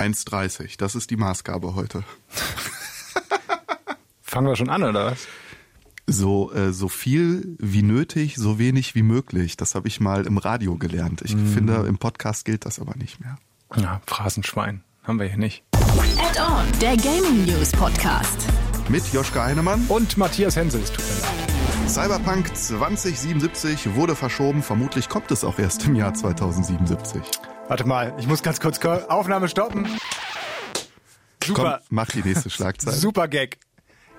1,30. Das ist die Maßgabe heute. Fangen wir schon an, oder was? So, äh, so viel wie nötig, so wenig wie möglich. Das habe ich mal im Radio gelernt. Ich Mhm. finde, im Podcast gilt das aber nicht mehr. Ja, Phrasenschwein. Haben wir hier nicht. Add-on, der Gaming News Podcast. Mit Joschka Heinemann. Und Matthias Hensel, es tut mir leid. Cyberpunk 2077 wurde verschoben. Vermutlich kommt es auch erst im Jahr 2077. Warte mal, ich muss ganz kurz Aufnahme stoppen. Super, Komm, mach die nächste Schlagzeile. super Gag.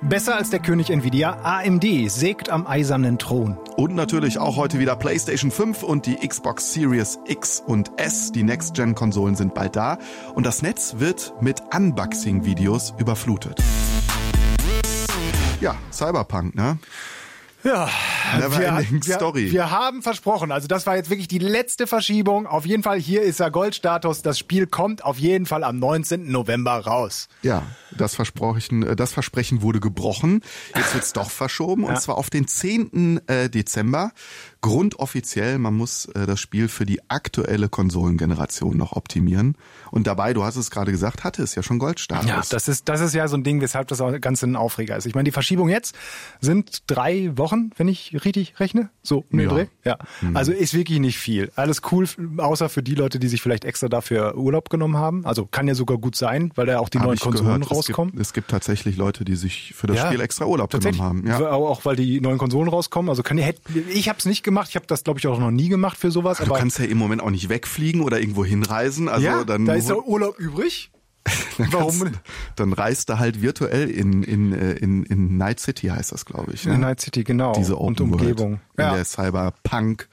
Besser als der König Nvidia, AMD sägt am eisernen Thron. Und natürlich auch heute wieder PlayStation 5 und die Xbox Series X und S. Die Next-Gen-Konsolen sind bald da. Und das Netz wird mit Unboxing-Videos überflutet. Ja, Cyberpunk, ne? Ja, wir, Story. Wir haben versprochen, also das war jetzt wirklich die letzte Verschiebung. Auf jeden Fall, hier ist der Goldstatus. Das Spiel kommt auf jeden Fall am 19. November raus. Ja, das Versprechen, äh, das Versprechen wurde gebrochen. Jetzt wird's doch verschoben und Ja. zwar auf den 10. äh, Dezember. Grundoffiziell, man muss äh, das Spiel für die aktuelle Konsolengeneration noch optimieren. Und dabei, du hast es gerade gesagt, hatte es ja schon Goldstatus. Ja, das ist, das ist ja so ein Ding, weshalb das auch Ganze ein Aufreger ist. Ich meine, die Verschiebung jetzt sind drei Wochen, wenn ich richtig rechne. So, um Ja. Dreh. Ja. Also ist wirklich nicht viel. Alles cool, außer für die Leute, die sich vielleicht extra dafür Urlaub genommen haben. Also kann ja sogar gut sein, weil da auch die Hab neuen ich Konsolen gehört, rauskommen. Es gibt, es gibt tatsächlich Leute, die sich für das Spiel extra Urlaub genommen haben. Ja. Auch, weil die neuen Konsolen rauskommen. Also kann hätte, ich habe es nicht gemacht. Ich habe das, glaube ich, auch noch nie gemacht für sowas. Du aber kannst ja im Moment auch nicht wegfliegen oder irgendwo hinreisen. Also ja, dann, da ist der Urlaub übrig. dann, warum? kannst- dann reist du halt virtuell in, in, äh, in, in Night City, heißt das, glaube ich. Ne? In Night City, genau. Diese und Open Umgebung. World, in Ja. der Cyberpunk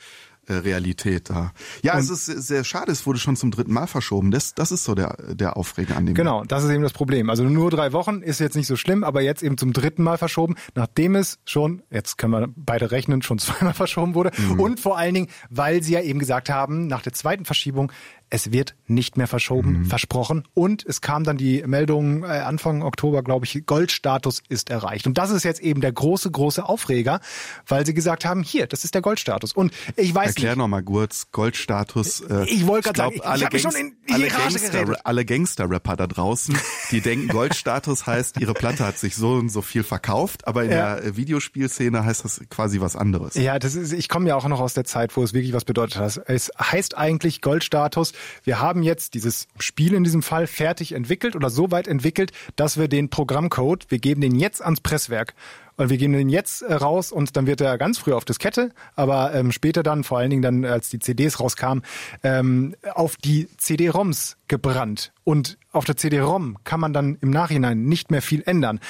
Realität da. Ja, es ist sehr schade, es wurde schon zum dritten Mal verschoben. Das, das ist so der, der Aufreger an dem. Genau, das ist eben das Problem. Also nur drei Wochen ist jetzt nicht so schlimm, aber jetzt eben zum dritten Mal verschoben, nachdem es schon, jetzt können wir beide rechnen, schon zweimal verschoben wurde. Mhm. Und vor allen Dingen, weil sie ja eben gesagt haben, nach der zweiten Verschiebung, es wird nicht mehr verschoben, Mhm. versprochen. Und es kam dann die Meldung äh, Anfang Oktober, glaube ich, Goldstatus ist erreicht. Und das ist jetzt eben der große, große Aufreger, weil sie gesagt haben, hier, das ist der Goldstatus. Und ich weiß Erklär nicht, noch mal kurz Goldstatus. Äh, Ich wollte gerade sagen, ich- ich alle hab mich schon Gangs- in die alle Gangster, alle Gangster-Rapper da draußen, die denken, Goldstatus heißt, ihre Platte hat sich so und so viel verkauft, aber in Ja. der Videospielszene heißt das quasi was anderes. Ja, das ist, ich komme ja auch noch aus der Zeit, wo es wirklich was bedeutet hat. Es heißt eigentlich Goldstatus. Wir haben jetzt dieses Spiel in diesem Fall fertig entwickelt oder so weit entwickelt, dass wir den Programmcode, wir geben den jetzt ans Presswerk. Und wir geben den jetzt äh, raus und dann wird er ganz früh auf Diskette, aber ähm, später dann, vor allen Dingen dann, als die CDs rauskamen, ähm, auf die CD-ROMs gebrannt. Und auf der CD-ROM kann man dann im Nachhinein nicht mehr viel ändern.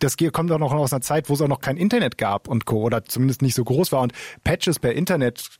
Das kommt auch noch aus einer Zeit, wo es auch noch kein Internet gab und Co. oder zumindest nicht so groß war. Und Patches per Internet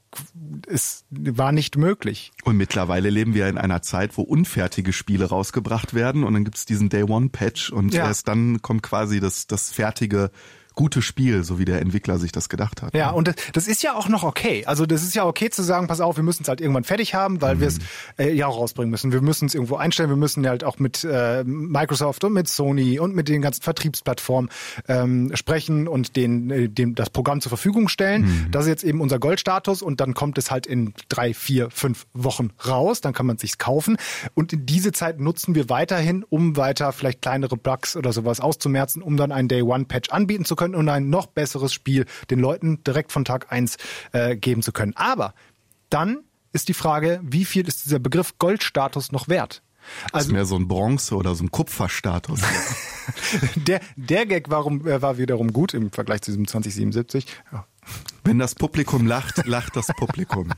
ist, war nicht möglich. Und mittlerweile leben wir in einer Zeit, wo unfertige Spiele rausgebracht werden und dann gibt's diesen Day-One-Patch und Ja. erst dann kommt quasi das, das fertige, gute Spiel, so wie der Entwickler sich das gedacht hat. Ja, und das, das ist ja auch noch okay. Also das ist ja okay zu sagen, pass auf, wir müssen es halt irgendwann fertig haben, weil wir es äh, ja auch rausbringen müssen. Wir müssen es irgendwo einstellen, wir müssen ja halt auch mit äh, Microsoft und mit Sony und mit den ganzen Vertriebsplattformen ähm, sprechen und den, äh, dem das Programm zur Verfügung stellen. Das ist jetzt eben unser Goldstatus und dann kommt es halt in drei, vier, fünf Wochen raus. Dann kann man es sich kaufen. Und in diese Zeit nutzen wir weiterhin, um weiter vielleicht kleinere Bugs oder sowas auszumerzen, um dann einen Day-One-Patch anbieten zu können und ein noch besseres Spiel den Leuten direkt von Tag eins äh, geben zu können. Aber dann ist die Frage, wie viel ist dieser Begriff Goldstatus noch wert? Das Also ist mehr so ein Bronze- oder so ein Kupferstatus. der, der Gag warum, äh, war wiederum gut im Vergleich zu diesem 2077. Ja. Wenn das Publikum lacht, lacht das Publikum.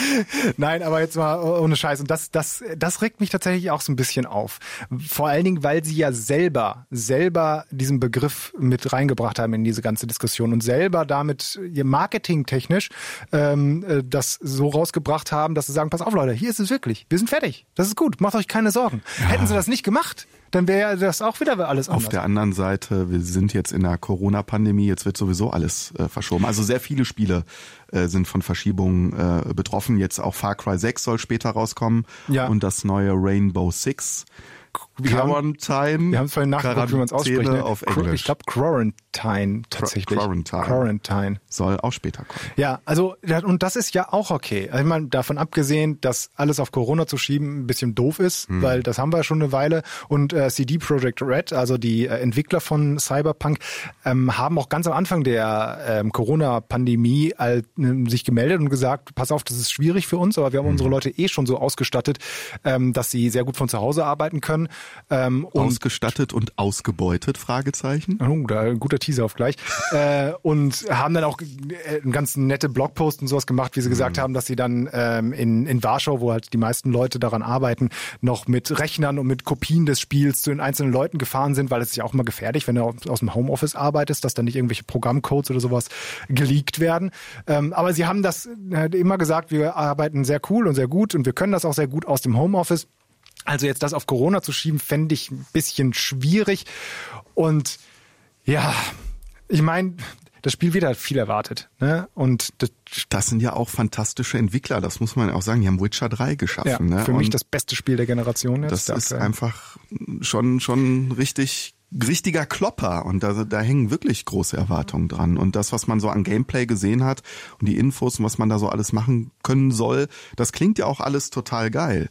Nein, aber jetzt mal ohne Scheiß. Und das, das, das regt mich tatsächlich auch so ein bisschen auf. Vor allen Dingen, weil sie ja selber, selber diesen Begriff mit reingebracht haben in diese ganze Diskussion und selber damit ihr marketingtechnisch ähm, äh, das so rausgebracht haben, dass sie sagen, pass auf Leute, hier ist es wirklich. Wir sind fertig. Das ist gut. Macht euch keine Sorgen. Hätten sie das nicht gemacht, dann wäre das auch wieder alles anders. Auf der anderen Seite, wir sind jetzt in der Corona-Pandemie, jetzt wird sowieso alles äh, verschoben. Also sehr viele Spiele äh, sind von Verschiebungen äh, betroffen. Jetzt auch Far Cry 6 soll später rauskommen Ja. und das neue Rainbow Six. Wir haben- Quarantine. Wir haben es vorhin nachgeguckt, wie man es ausspricht. Ne? auf Englisch. Ich glaube Quarantine. Quarantine tatsächlich. Quarantine. Quarantine. Soll auch später kommen. Ja, also und das ist ja auch okay. Also, ich meine, davon abgesehen, dass alles auf Corona zu schieben ein bisschen doof ist, Hm. weil das haben wir ja schon eine Weile. Und äh, CD Projekt Red, also die äh, Entwickler von Cyberpunk, ähm, haben auch ganz am Anfang der ähm, Corona-Pandemie äh, sich gemeldet und gesagt, pass auf, das ist schwierig für uns, aber wir haben Hm. unsere Leute eh schon so ausgestattet, ähm, dass sie sehr gut von zu Hause arbeiten können. Ähm, und Ausgestattet und ausgebeutet? Fragezeichen. Oh, da ein guter Teaser auf gleich. äh, und haben dann auch äh, einen ganz nette Blogpost und sowas gemacht, wie sie gesagt haben, dass sie dann ähm, in, in Warschau, wo halt die meisten Leute daran arbeiten, noch mit Rechnern und mit Kopien des Spiels zu den einzelnen Leuten gefahren sind, weil es ist ja auch immer gefährlich, wenn du aus aus dem Homeoffice arbeitest, dass dann nicht irgendwelche Programmcodes oder sowas geleakt werden. Ähm, aber sie haben das äh, immer gesagt, wir arbeiten sehr cool und sehr gut und wir können das auch sehr gut aus dem Homeoffice. Also jetzt das auf Corona zu schieben, fände ich ein bisschen schwierig. Und ja, ich meine, das Spiel wird halt viel erwartet. Ne? Und das, Das sind ja auch fantastische Entwickler, das muss man auch sagen. Die haben Witcher 3 geschaffen. ja, ne? für mich Und das beste Spiel der Generation jetzt. Das der ist einfach schon, schon richtig, richtiger Klopper und da, da hängen wirklich große Erwartungen dran. Und das, was man so an Gameplay gesehen hat und die Infos und was man da so alles machen können soll, das klingt ja auch alles total geil.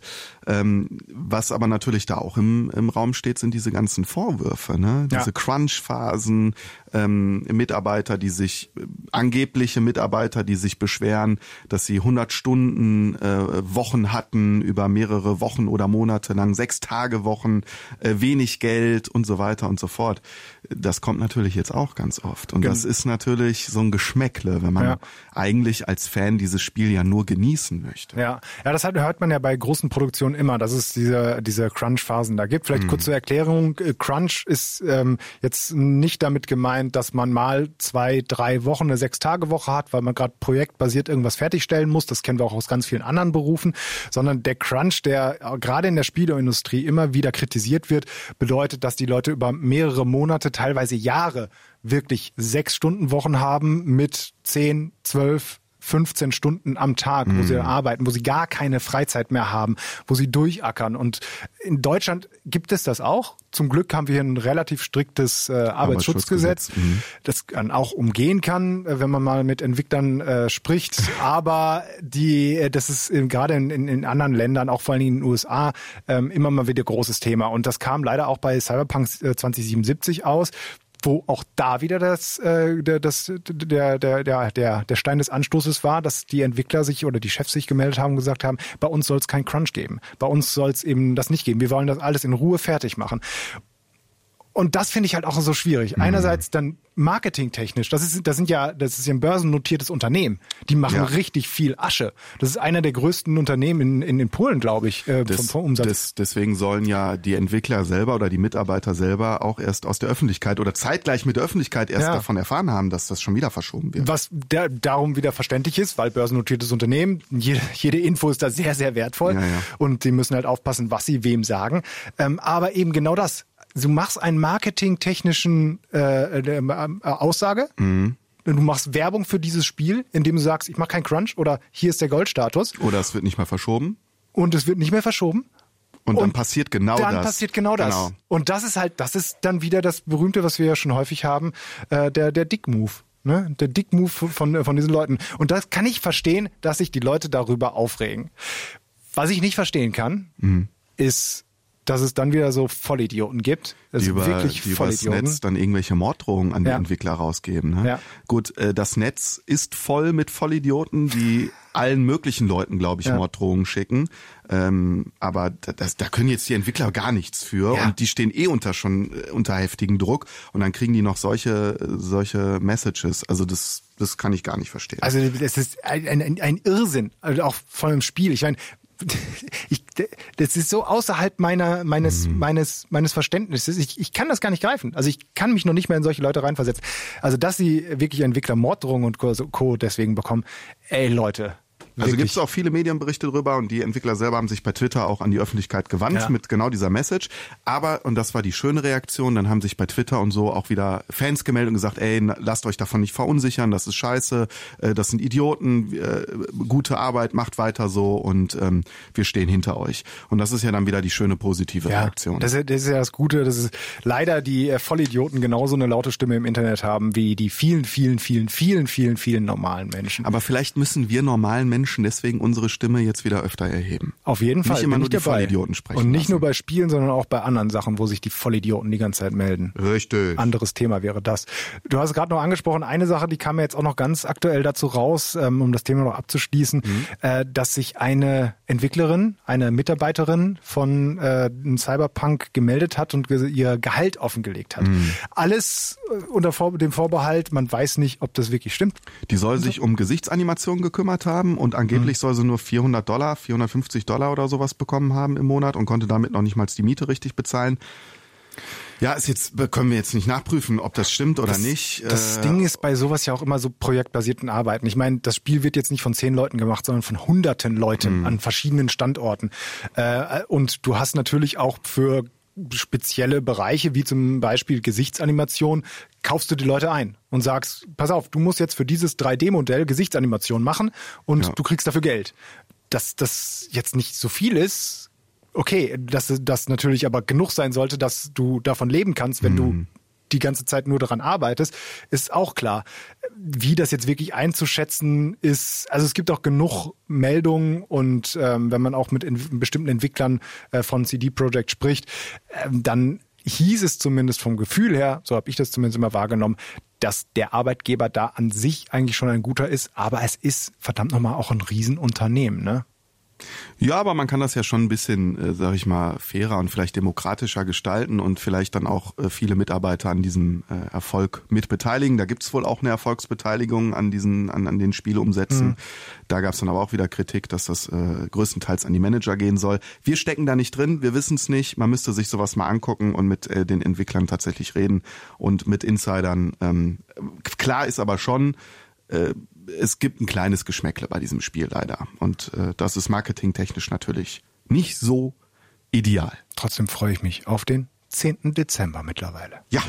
Ähm, was aber natürlich da auch im, im Raum steht, sind diese ganzen Vorwürfe, ne? Ja. Diese Crunch-Phasen, ähm, Mitarbeiter, die sich, äh, angebliche Mitarbeiter, die sich beschweren, dass sie 100 Stunden äh, Wochen hatten, über mehrere Wochen oder Monate lang, sechs Tage Wochen, äh, wenig Geld und so weiter und so fort. Das kommt natürlich jetzt auch ganz oft. Und Gen- das ist natürlich so ein Geschmäckle, wenn man Ja. Eigentlich als Fan dieses Spiel ja nur genießen möchte. Ja, ja, das hört man ja bei großen Produktionen immer, dass es diese, diese Crunch-Phasen da gibt. Vielleicht kurz zur Erklärung. äh, Crunch ist ähm, jetzt nicht damit gemeint, dass man mal zwei, drei Wochen eine Sechs-Tage-Woche hat, weil man gerade projektbasiert irgendwas fertigstellen muss. Das kennen wir auch aus ganz vielen anderen Berufen. Sondern der Crunch, der äh, gerade in der Spieleindustrie immer wieder kritisiert wird, bedeutet, dass die Leute über mehrere Monate, teilweise Jahre, wirklich sechs Stunden Wochen haben mit zehn, zwölf, 15 Stunden am Tag, wo sie arbeiten, wo sie gar keine Freizeit mehr haben, wo sie durchackern. Und in Deutschland gibt es das auch. Zum Glück haben wir hier ein relativ striktes äh, Arbeitsschutzgesetz, Arbeitsschutzgesetz, mhm. das man auch umgehen kann, äh, wenn man mal mit Entwicklern äh, spricht. Aber die, äh, das ist äh, gerade in, in, in anderen Ländern, auch vor allen Dingen in den USA, ähm, immer mal wieder großes Thema. Und das kam leider auch bei Cyberpunk äh, 2077 aus wo auch da wieder das, äh, der, das, der, der, der, der, der Stein des Anstoßes war, dass die Entwickler sich oder die Chefs sich gemeldet haben und gesagt haben, bei uns soll es kein Crunch geben. Bei uns soll es eben das nicht geben. Wir wollen das alles in Ruhe fertig machen. Und das finde ich halt auch so schwierig. Mhm. Einerseits dann marketingtechnisch, das ist, das sind ja, das ist ja ein börsennotiertes Unternehmen. Die machen Ja. richtig viel Asche. Das ist einer der größten Unternehmen in, in, in Polen, glaube ich, äh, vom, Das, vom Umsatz. das, deswegen sollen ja die Entwickler selber oder die Mitarbeiter selber auch erst aus der Öffentlichkeit oder zeitgleich mit der Öffentlichkeit erst Ja. davon erfahren haben, dass das schon wieder verschoben wird. Was der, darum wieder verständlich ist, weil börsennotiertes Unternehmen, jede, jede Info ist da sehr, sehr wertvoll ja. und die müssen halt aufpassen, was sie wem sagen. Ähm, aber eben genau das. Du machst einen marketingtechnischen äh, äh, äh, Aussage. Mhm. Du machst Werbung für dieses Spiel, indem du sagst, ich mache keinen Crunch oder hier ist der Goldstatus Oder es wird nicht mal verschoben. und es wird nicht mehr verschoben. Und, dann Und passiert genau dann das. passiert genau das. Genau. Und das ist halt, das ist dann wieder das berühmte, was wir ja schon häufig haben, äh, der der Dick Move. Ne? Der Dick Move von von diesen Leuten. Und das kann ich verstehen, dass sich die Leute darüber aufregen. Was ich nicht verstehen kann, Mhm. ist, dass es dann wieder so Vollidioten gibt. Das die über, wirklich die übers Vollidioten. Netz dann irgendwelche Morddrohungen an die Ja. Entwickler rausgeben. Ne? Ja. Gut, äh, das Netz ist voll mit Vollidioten, die allen möglichen Leuten, glaube ich, Ja. Morddrohungen schicken. Ähm, aber da- das, da können jetzt die Entwickler gar nichts für Ja. und die stehen eh unter schon äh, unter heftigen Druck und dann kriegen die noch solche solche Messages. Also das das kann ich gar nicht verstehen. Also das ist ein, ein, ein Irrsinn, also auch von einem Spiel. Ich meine, ich, das ist so außerhalb meiner meines meines meines Verständnisses. Ich, ich kann das gar nicht greifen. Also ich kann mich noch nicht mehr in solche Leute reinversetzen. Also dass sie wirklich Entwickler Morddrohungen und. Co. deswegen bekommen. Ey Leute, Also gibt es auch viele Medienberichte drüber und die Entwickler selber haben sich bei Twitter auch an die Öffentlichkeit gewandt Ja. mit genau dieser Message. Aber, und das war die schöne Reaktion, dann haben sich bei Twitter und so auch wieder Fans gemeldet und gesagt, ey, lasst euch davon nicht verunsichern, das ist scheiße, äh, das sind Idioten, äh, gute Arbeit, macht weiter so und ähm, wir stehen hinter euch. Und das ist ja dann wieder die schöne positive Ja, Reaktion. das, ist- das ist ja das Gute, dass es leider die äh, Vollidioten genauso eine laute Stimme im Internet haben wie die vielen, vielen, vielen, vielen, vielen, vielen normalen Menschen. Aber vielleicht müssen wir normalen Menschen deswegen unsere Stimme jetzt wieder öfter erheben. Auf jeden Fall. Nicht immer nur die dabei. Vollidioten sprechen Und nicht lassen. nur bei Spielen, sondern auch bei anderen Sachen, wo sich die Vollidioten die ganze Zeit melden. Richtig. Anderes Thema wäre das. Du hast gerade noch angesprochen, eine Sache, die kam ja jetzt auch noch ganz aktuell dazu raus, ähm, um das Thema noch abzuschließen, Mhm. äh, dass sich eine Entwicklerin, eine Mitarbeiterin von äh, Cyberpunk gemeldet hat und ihr Gehalt offengelegt hat. Mhm. Alles äh, unter dem Vorbehalt, man weiß nicht, ob das wirklich stimmt. Die soll sich um Gesichtsanimationen gekümmert haben und angeblich Mhm. soll sie nur 400 Dollar, 450 Dollar oder sowas bekommen haben im Monat und konnte damit noch nicht mal die Miete richtig bezahlen. Ja, ist jetzt können wir jetzt nicht nachprüfen, ob das stimmt oder nicht. Das Äh, Ding ist bei sowas ja auch immer so projektbasierten Arbeiten. Ich meine, das Spiel wird jetzt nicht von zehn Leuten gemacht, sondern von hunderten Leuten an verschiedenen Standorten. Äh, und du hast natürlich auch für spezielle Bereiche, wie zum Beispiel Gesichtsanimation, kaufst du die Leute ein und sagst, pass auf, du musst jetzt für dieses 3D-Modell Gesichtsanimation machen und Ja. du kriegst dafür Geld. Dass das jetzt nicht so viel ist, okay, dass das natürlich aber genug sein sollte, dass du davon leben kannst, wenn du die ganze Zeit nur daran arbeitest, ist auch klar. Wie das jetzt wirklich einzuschätzen ist, also es gibt auch genug Meldungen und ähm, wenn man auch mit in, bestimmten Entwicklern äh, von CD Projekt spricht, ähm, dann hieß es zumindest vom Gefühl her, so habe ich das zumindest immer wahrgenommen, dass der Arbeitgeber da an sich eigentlich schon ein guter ist, aber es ist verdammt nochmal auch ein Riesenunternehmen, ne? Ja, aber man kann das ja schon ein bisschen, äh, sag ich mal, fairer und vielleicht demokratischer gestalten und vielleicht dann auch äh, viele Mitarbeiter an diesem äh, Erfolg mit beteiligen. Da gibt's wohl auch eine Erfolgsbeteiligung an diesen, an, an den Spielumsätzen. Da gab's dann aber auch wieder Kritik, dass das äh, größtenteils an die Manager gehen soll. Wir stecken da nicht drin, wir wissen's nicht. Man müsste sich sowas mal angucken und mit äh, den Entwicklern tatsächlich reden und mit Insidern. Ähm, klar ist aber schon, äh, es gibt ein kleines Geschmäckle bei diesem Spiel leider. Und äh, das ist marketingtechnisch natürlich nicht so ideal. Trotzdem freue ich mich auf den 10. Dezember mittlerweile. Ja.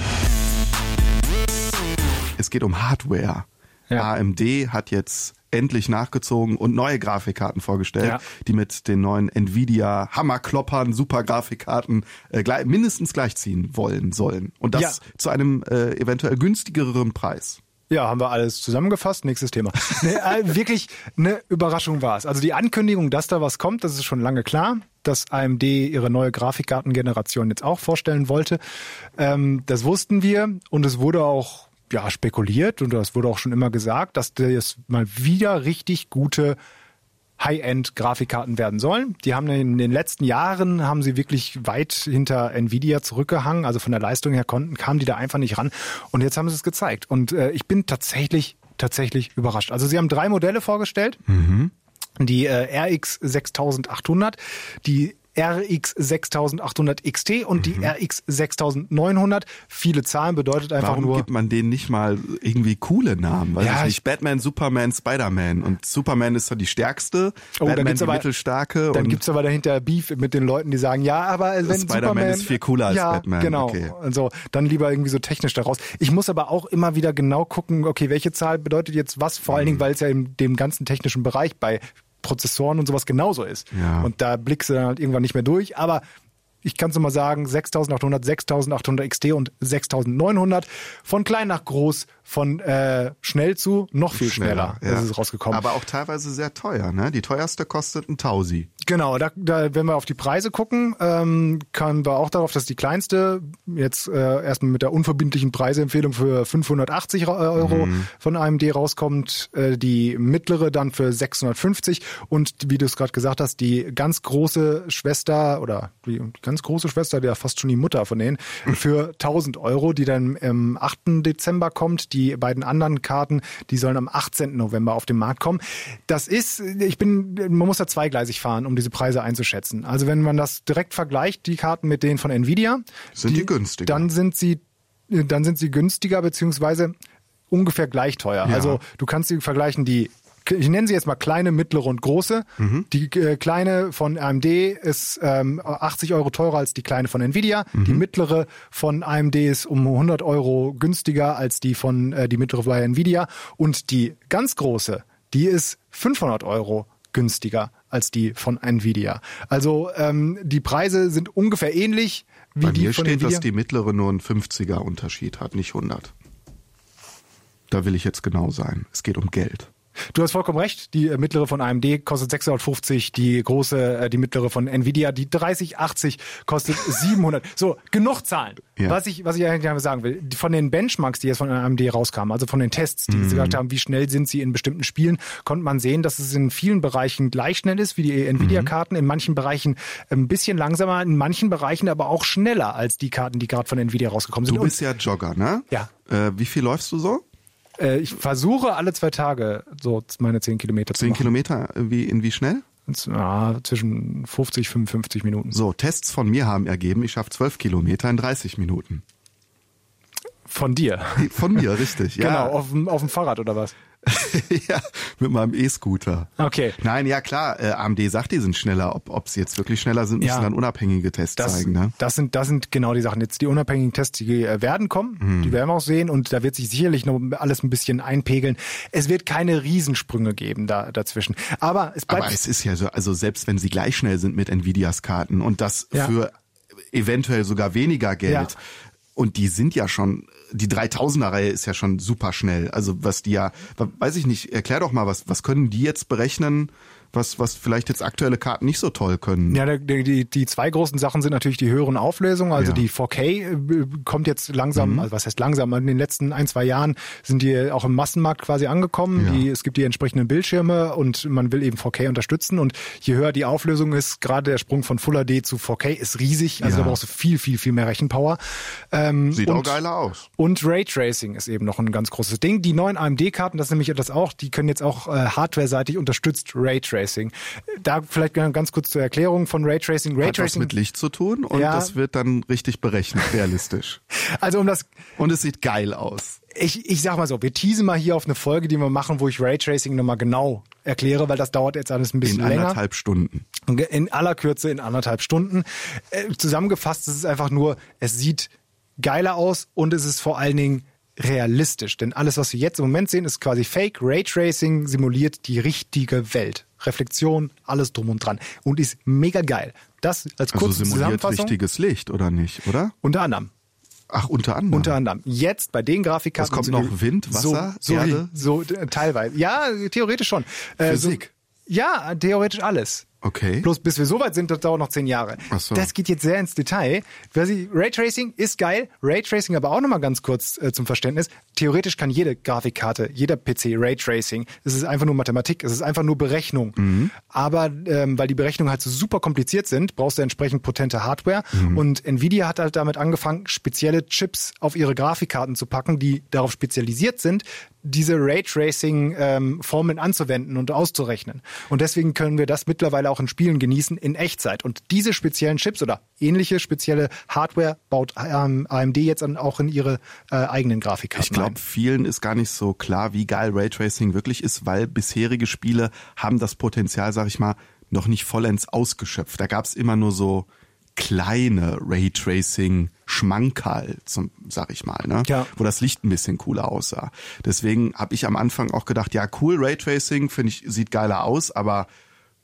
Es geht um Hardware. Ja. AMD hat jetzt endlich nachgezogen und neue Grafikkarten vorgestellt, Ja. die mit den neuen Nvidia Hammerkloppern, Super Grafikkarten äh, gleich, mindestens gleichziehen wollen sollen. Und das Ja. zu einem äh, eventuell günstigeren Preis. Ja, haben wir alles zusammengefasst. Nächstes Thema. Nee, äh, wirklich eine Überraschung war es. Also die Ankündigung, dass da was kommt, das ist schon lange klar, dass AMD ihre neue Grafikkartengeneration jetzt auch vorstellen wollte. Ähm, das wussten wir und es wurde auch ja spekuliert und das wurde auch schon immer gesagt, dass das mal wieder richtig gute High-End-Grafikkarten werden sollen. Die haben in den letzten Jahren haben sie wirklich weit hinter Nvidia zurückgehangen. Also von der Leistung her konnten, kamen die da einfach nicht ran. Und jetzt haben sie es gezeigt. Und äh, ich bin tatsächlich, tatsächlich überrascht. Also sie haben drei Modelle vorgestellt. Die äh, RX 6800, die RX 6800 XT und die RX 6900. Viele Zahlen bedeutet einfach Warum nur. gibt man denen nicht mal irgendwie coole Namen? Weiß Ja, ich ich- nicht. Batman, Superman, Spider-Man. Und Superman ist so die stärkste, Oh, dann Batman gibt's die aber- mittelstarke. Dann und gibt's aber dahinter Beef mit den Leuten, die sagen, ja, aber wenn Spider-Man Superman ist viel cooler als ja, Batman, Genau. okay. Also dann lieber irgendwie so technisch daraus. Ich muss aber auch immer wieder genau gucken, okay, welche Zahl bedeutet jetzt was? Vor allen Mhm. Dingen, weil es ja in dem ganzen technischen Bereich bei Prozessoren und sowas genauso ist. Ja. Und da blickst du dann halt irgendwann nicht mehr durch. Aber ich kann es mal sagen, 6800, 6800 XT und 6900. Von klein nach groß, von äh, schnell zu noch viel schneller, ja. ist es rausgekommen. Aber auch teilweise sehr teuer, ne? Die teuerste kostet ein Tausi. Genau, da, da, wenn wir auf die Preise gucken, ähm, können wir auch darauf, dass die kleinste jetzt äh, erstmal mit der unverbindlichen Preisempfehlung für 580 Ra- Euro von AMD rauskommt, äh, die mittlere dann für 650 und wie du es gerade gesagt hast, die ganz große Schwester oder die ganz große Schwester, der fast schon die Mutter von denen, für 1000 Euro, die dann im 8. Dezember kommt. Die beiden anderen Karten, die sollen am 18. November auf den Markt kommen. Das ist, ich bin, man muss da zweigleisig fahren, um diese Preise einzuschätzen. Also wenn man das direkt vergleicht, die Karten mit denen von Nvidia, Sind die günstiger? Dann sind sie, dann sind sie günstiger beziehungsweise ungefähr gleich teuer. Ja. Also du kannst sie vergleichen, die ich nenne sie jetzt mal kleine, mittlere und große. Mhm. Die äh, kleine von AMD ist ähm, 80 Euro teurer als die kleine von Nvidia. Mhm. Die mittlere von AMD ist um 100 Euro günstiger als die von äh, die mittlere bei Nvidia. Und die ganz große, die ist 500 Euro günstiger als die von Nvidia. Also ähm, die Preise sind ungefähr ähnlich wie Bei die mir von steht, Nvidia. dass die mittlere nur einen 50er Unterschied hat, nicht 100. Da will ich jetzt genau sein. Es geht um Geld. Du hast vollkommen recht. Die äh, mittlere von AMD kostet 650, die große, äh, die mittlere von Nvidia, die 3080 kostet 700. So, genug Zahlen. Ja. Was ich, was ich eigentlich sagen will, von den Benchmarks, die jetzt von AMD rauskamen, also von den Tests, die sie gesagt haben, wie schnell sind sie in bestimmten Spielen, konnte man sehen, dass es in vielen Bereichen gleich schnell ist wie die Nvidia-Karten, in manchen Bereichen ein bisschen langsamer, in manchen Bereichen aber auch schneller als die Karten, die gerade von Nvidia rausgekommen sind. Du bist ja Jogger, ne? Ja. Äh, wie viel läufst du so? Äh, ich versuche alle zwei Tage so meine 10 Kilometer zu 10 machen. Kilometer, äh, wie, in wie schnell? Ja, zwischen 50, 55 Minuten. So, Tests von mir haben ergeben, ich schaffe 12 Kilometer in 30 Minuten. Von dir. Von mir, richtig. Genau, Ja. auf dem, auf dem Fahrrad oder was? ja, mit meinem E-Scooter. Okay. Nein, ja klar, äh, AMD sagt, die sind schneller. Ob, ob sie jetzt wirklich schneller sind, müssen Ja. dann unabhängige Tests Das, zeigen. Ne? das, sind, das sind genau die Sachen. Jetzt die unabhängigen Tests, die äh, werden kommen, Mhm. die werden wir auch sehen und da wird sich sicherlich noch alles ein bisschen einpegeln. Es wird keine Riesensprünge geben da, dazwischen. Aber es bleibt. Aber es ist ja so, also selbst wenn sie gleich schnell sind mit Nvidias Karten und das Ja. für eventuell sogar weniger Geld. Ja. Und die sind ja schon, die 3000er Reihe ist ja schon super schnell. Also was die ja, weiß ich nicht, erklär doch mal, was, was können die jetzt berechnen, was, was vielleicht jetzt aktuelle Karten nicht so toll können? Ja, die, die, die zwei großen Sachen sind natürlich die höheren Auflösungen. Also Ja. die 4K äh, kommt jetzt langsam, also was heißt langsam, in den letzten ein, zwei Jahren sind die auch im Massenmarkt quasi angekommen. Ja. Die, es gibt die entsprechenden Bildschirme und man will eben 4K unterstützen. Und je höher die Auflösung ist, gerade der Sprung von Full HD zu 4K ist riesig. Also Ja. da brauchst du viel, viel, viel mehr Rechenpower. Ähm, Sieht und, auch geiler aus. Und Raytracing ist eben noch ein ganz großes Ding. Die neuen AMD-Karten, das ist nämlich etwas auch, die können jetzt auch äh, hardware-seitig unterstützt Raytracing. Da vielleicht ganz kurz zur Erklärung von Raytracing. Hat was Raytracing, mit Licht zu tun und Ja. das wird dann richtig berechnet, realistisch. also um das, Und es sieht geil aus. ich, ich sag mal so, wir teasen mal hier auf eine Folge, die wir machen, wo ich Raytracing nochmal genau erkläre, weil das dauert jetzt alles ein In bisschen länger. anderthalb Stunden. In aller Kürze in anderthalb Stunden. Äh, zusammengefasst ist es einfach nur, es sieht geiler aus und es ist vor allen Dingen realistisch. Denn alles, was wir jetzt im Moment sehen, ist quasi Fake. Raytracing simuliert die richtige Welt. Reflexion, alles drum und dran. Und ist mega geil. Das als Also kurze simuliert Zusammenfassung. richtiges Licht, oder nicht, oder? Unter anderem. Ach, unter anderem. Unter anderem. Jetzt bei den Grafikkarten. Es kommt noch Wind, Wasser, so, so, Erde? So, äh, teilweise. Ja, theoretisch schon. Äh, Physik? So, ja, theoretisch alles. Okay. Bloß bis wir so weit sind, das dauert noch zehn Jahre. Ach so. Das geht jetzt sehr ins Detail. Raytracing ist geil. Raytracing aber auch nochmal ganz kurz äh, zum Verständnis. Theoretisch kann jede Grafikkarte, jeder PC Raytracing. Es ist einfach nur Mathematik, es ist einfach nur Berechnung. Mhm. Aber ähm, weil die Berechnungen halt so super kompliziert sind, brauchst du entsprechend potente Hardware. Mhm. Und Nvidia hat halt damit angefangen, spezielle Chips auf ihre Grafikkarten zu packen, die darauf spezialisiert sind, diese Raytracing-Formeln anzuwenden und auszurechnen. Und deswegen können wir das mittlerweile auch in Spielen genießen in Echtzeit. Und diese speziellen Chips oder ähnliche spezielle Hardware baut ähm, AMD jetzt auch in ihre äh, eigenen Grafikkarten Ich glaube, vielen ist gar nicht so klar, wie geil Raytracing wirklich ist, weil bisherige Spiele haben das Potenzial, sag ich mal, noch nicht vollends ausgeschöpft. Da gab's immer nur so kleine Raytracing Schmankerl, zum, sag ich mal, ne? Ja. wo das Licht ein bisschen cooler aussah. Deswegen habe ich am Anfang auch gedacht, ja cool, Raytracing finde ich sieht geiler aus, aber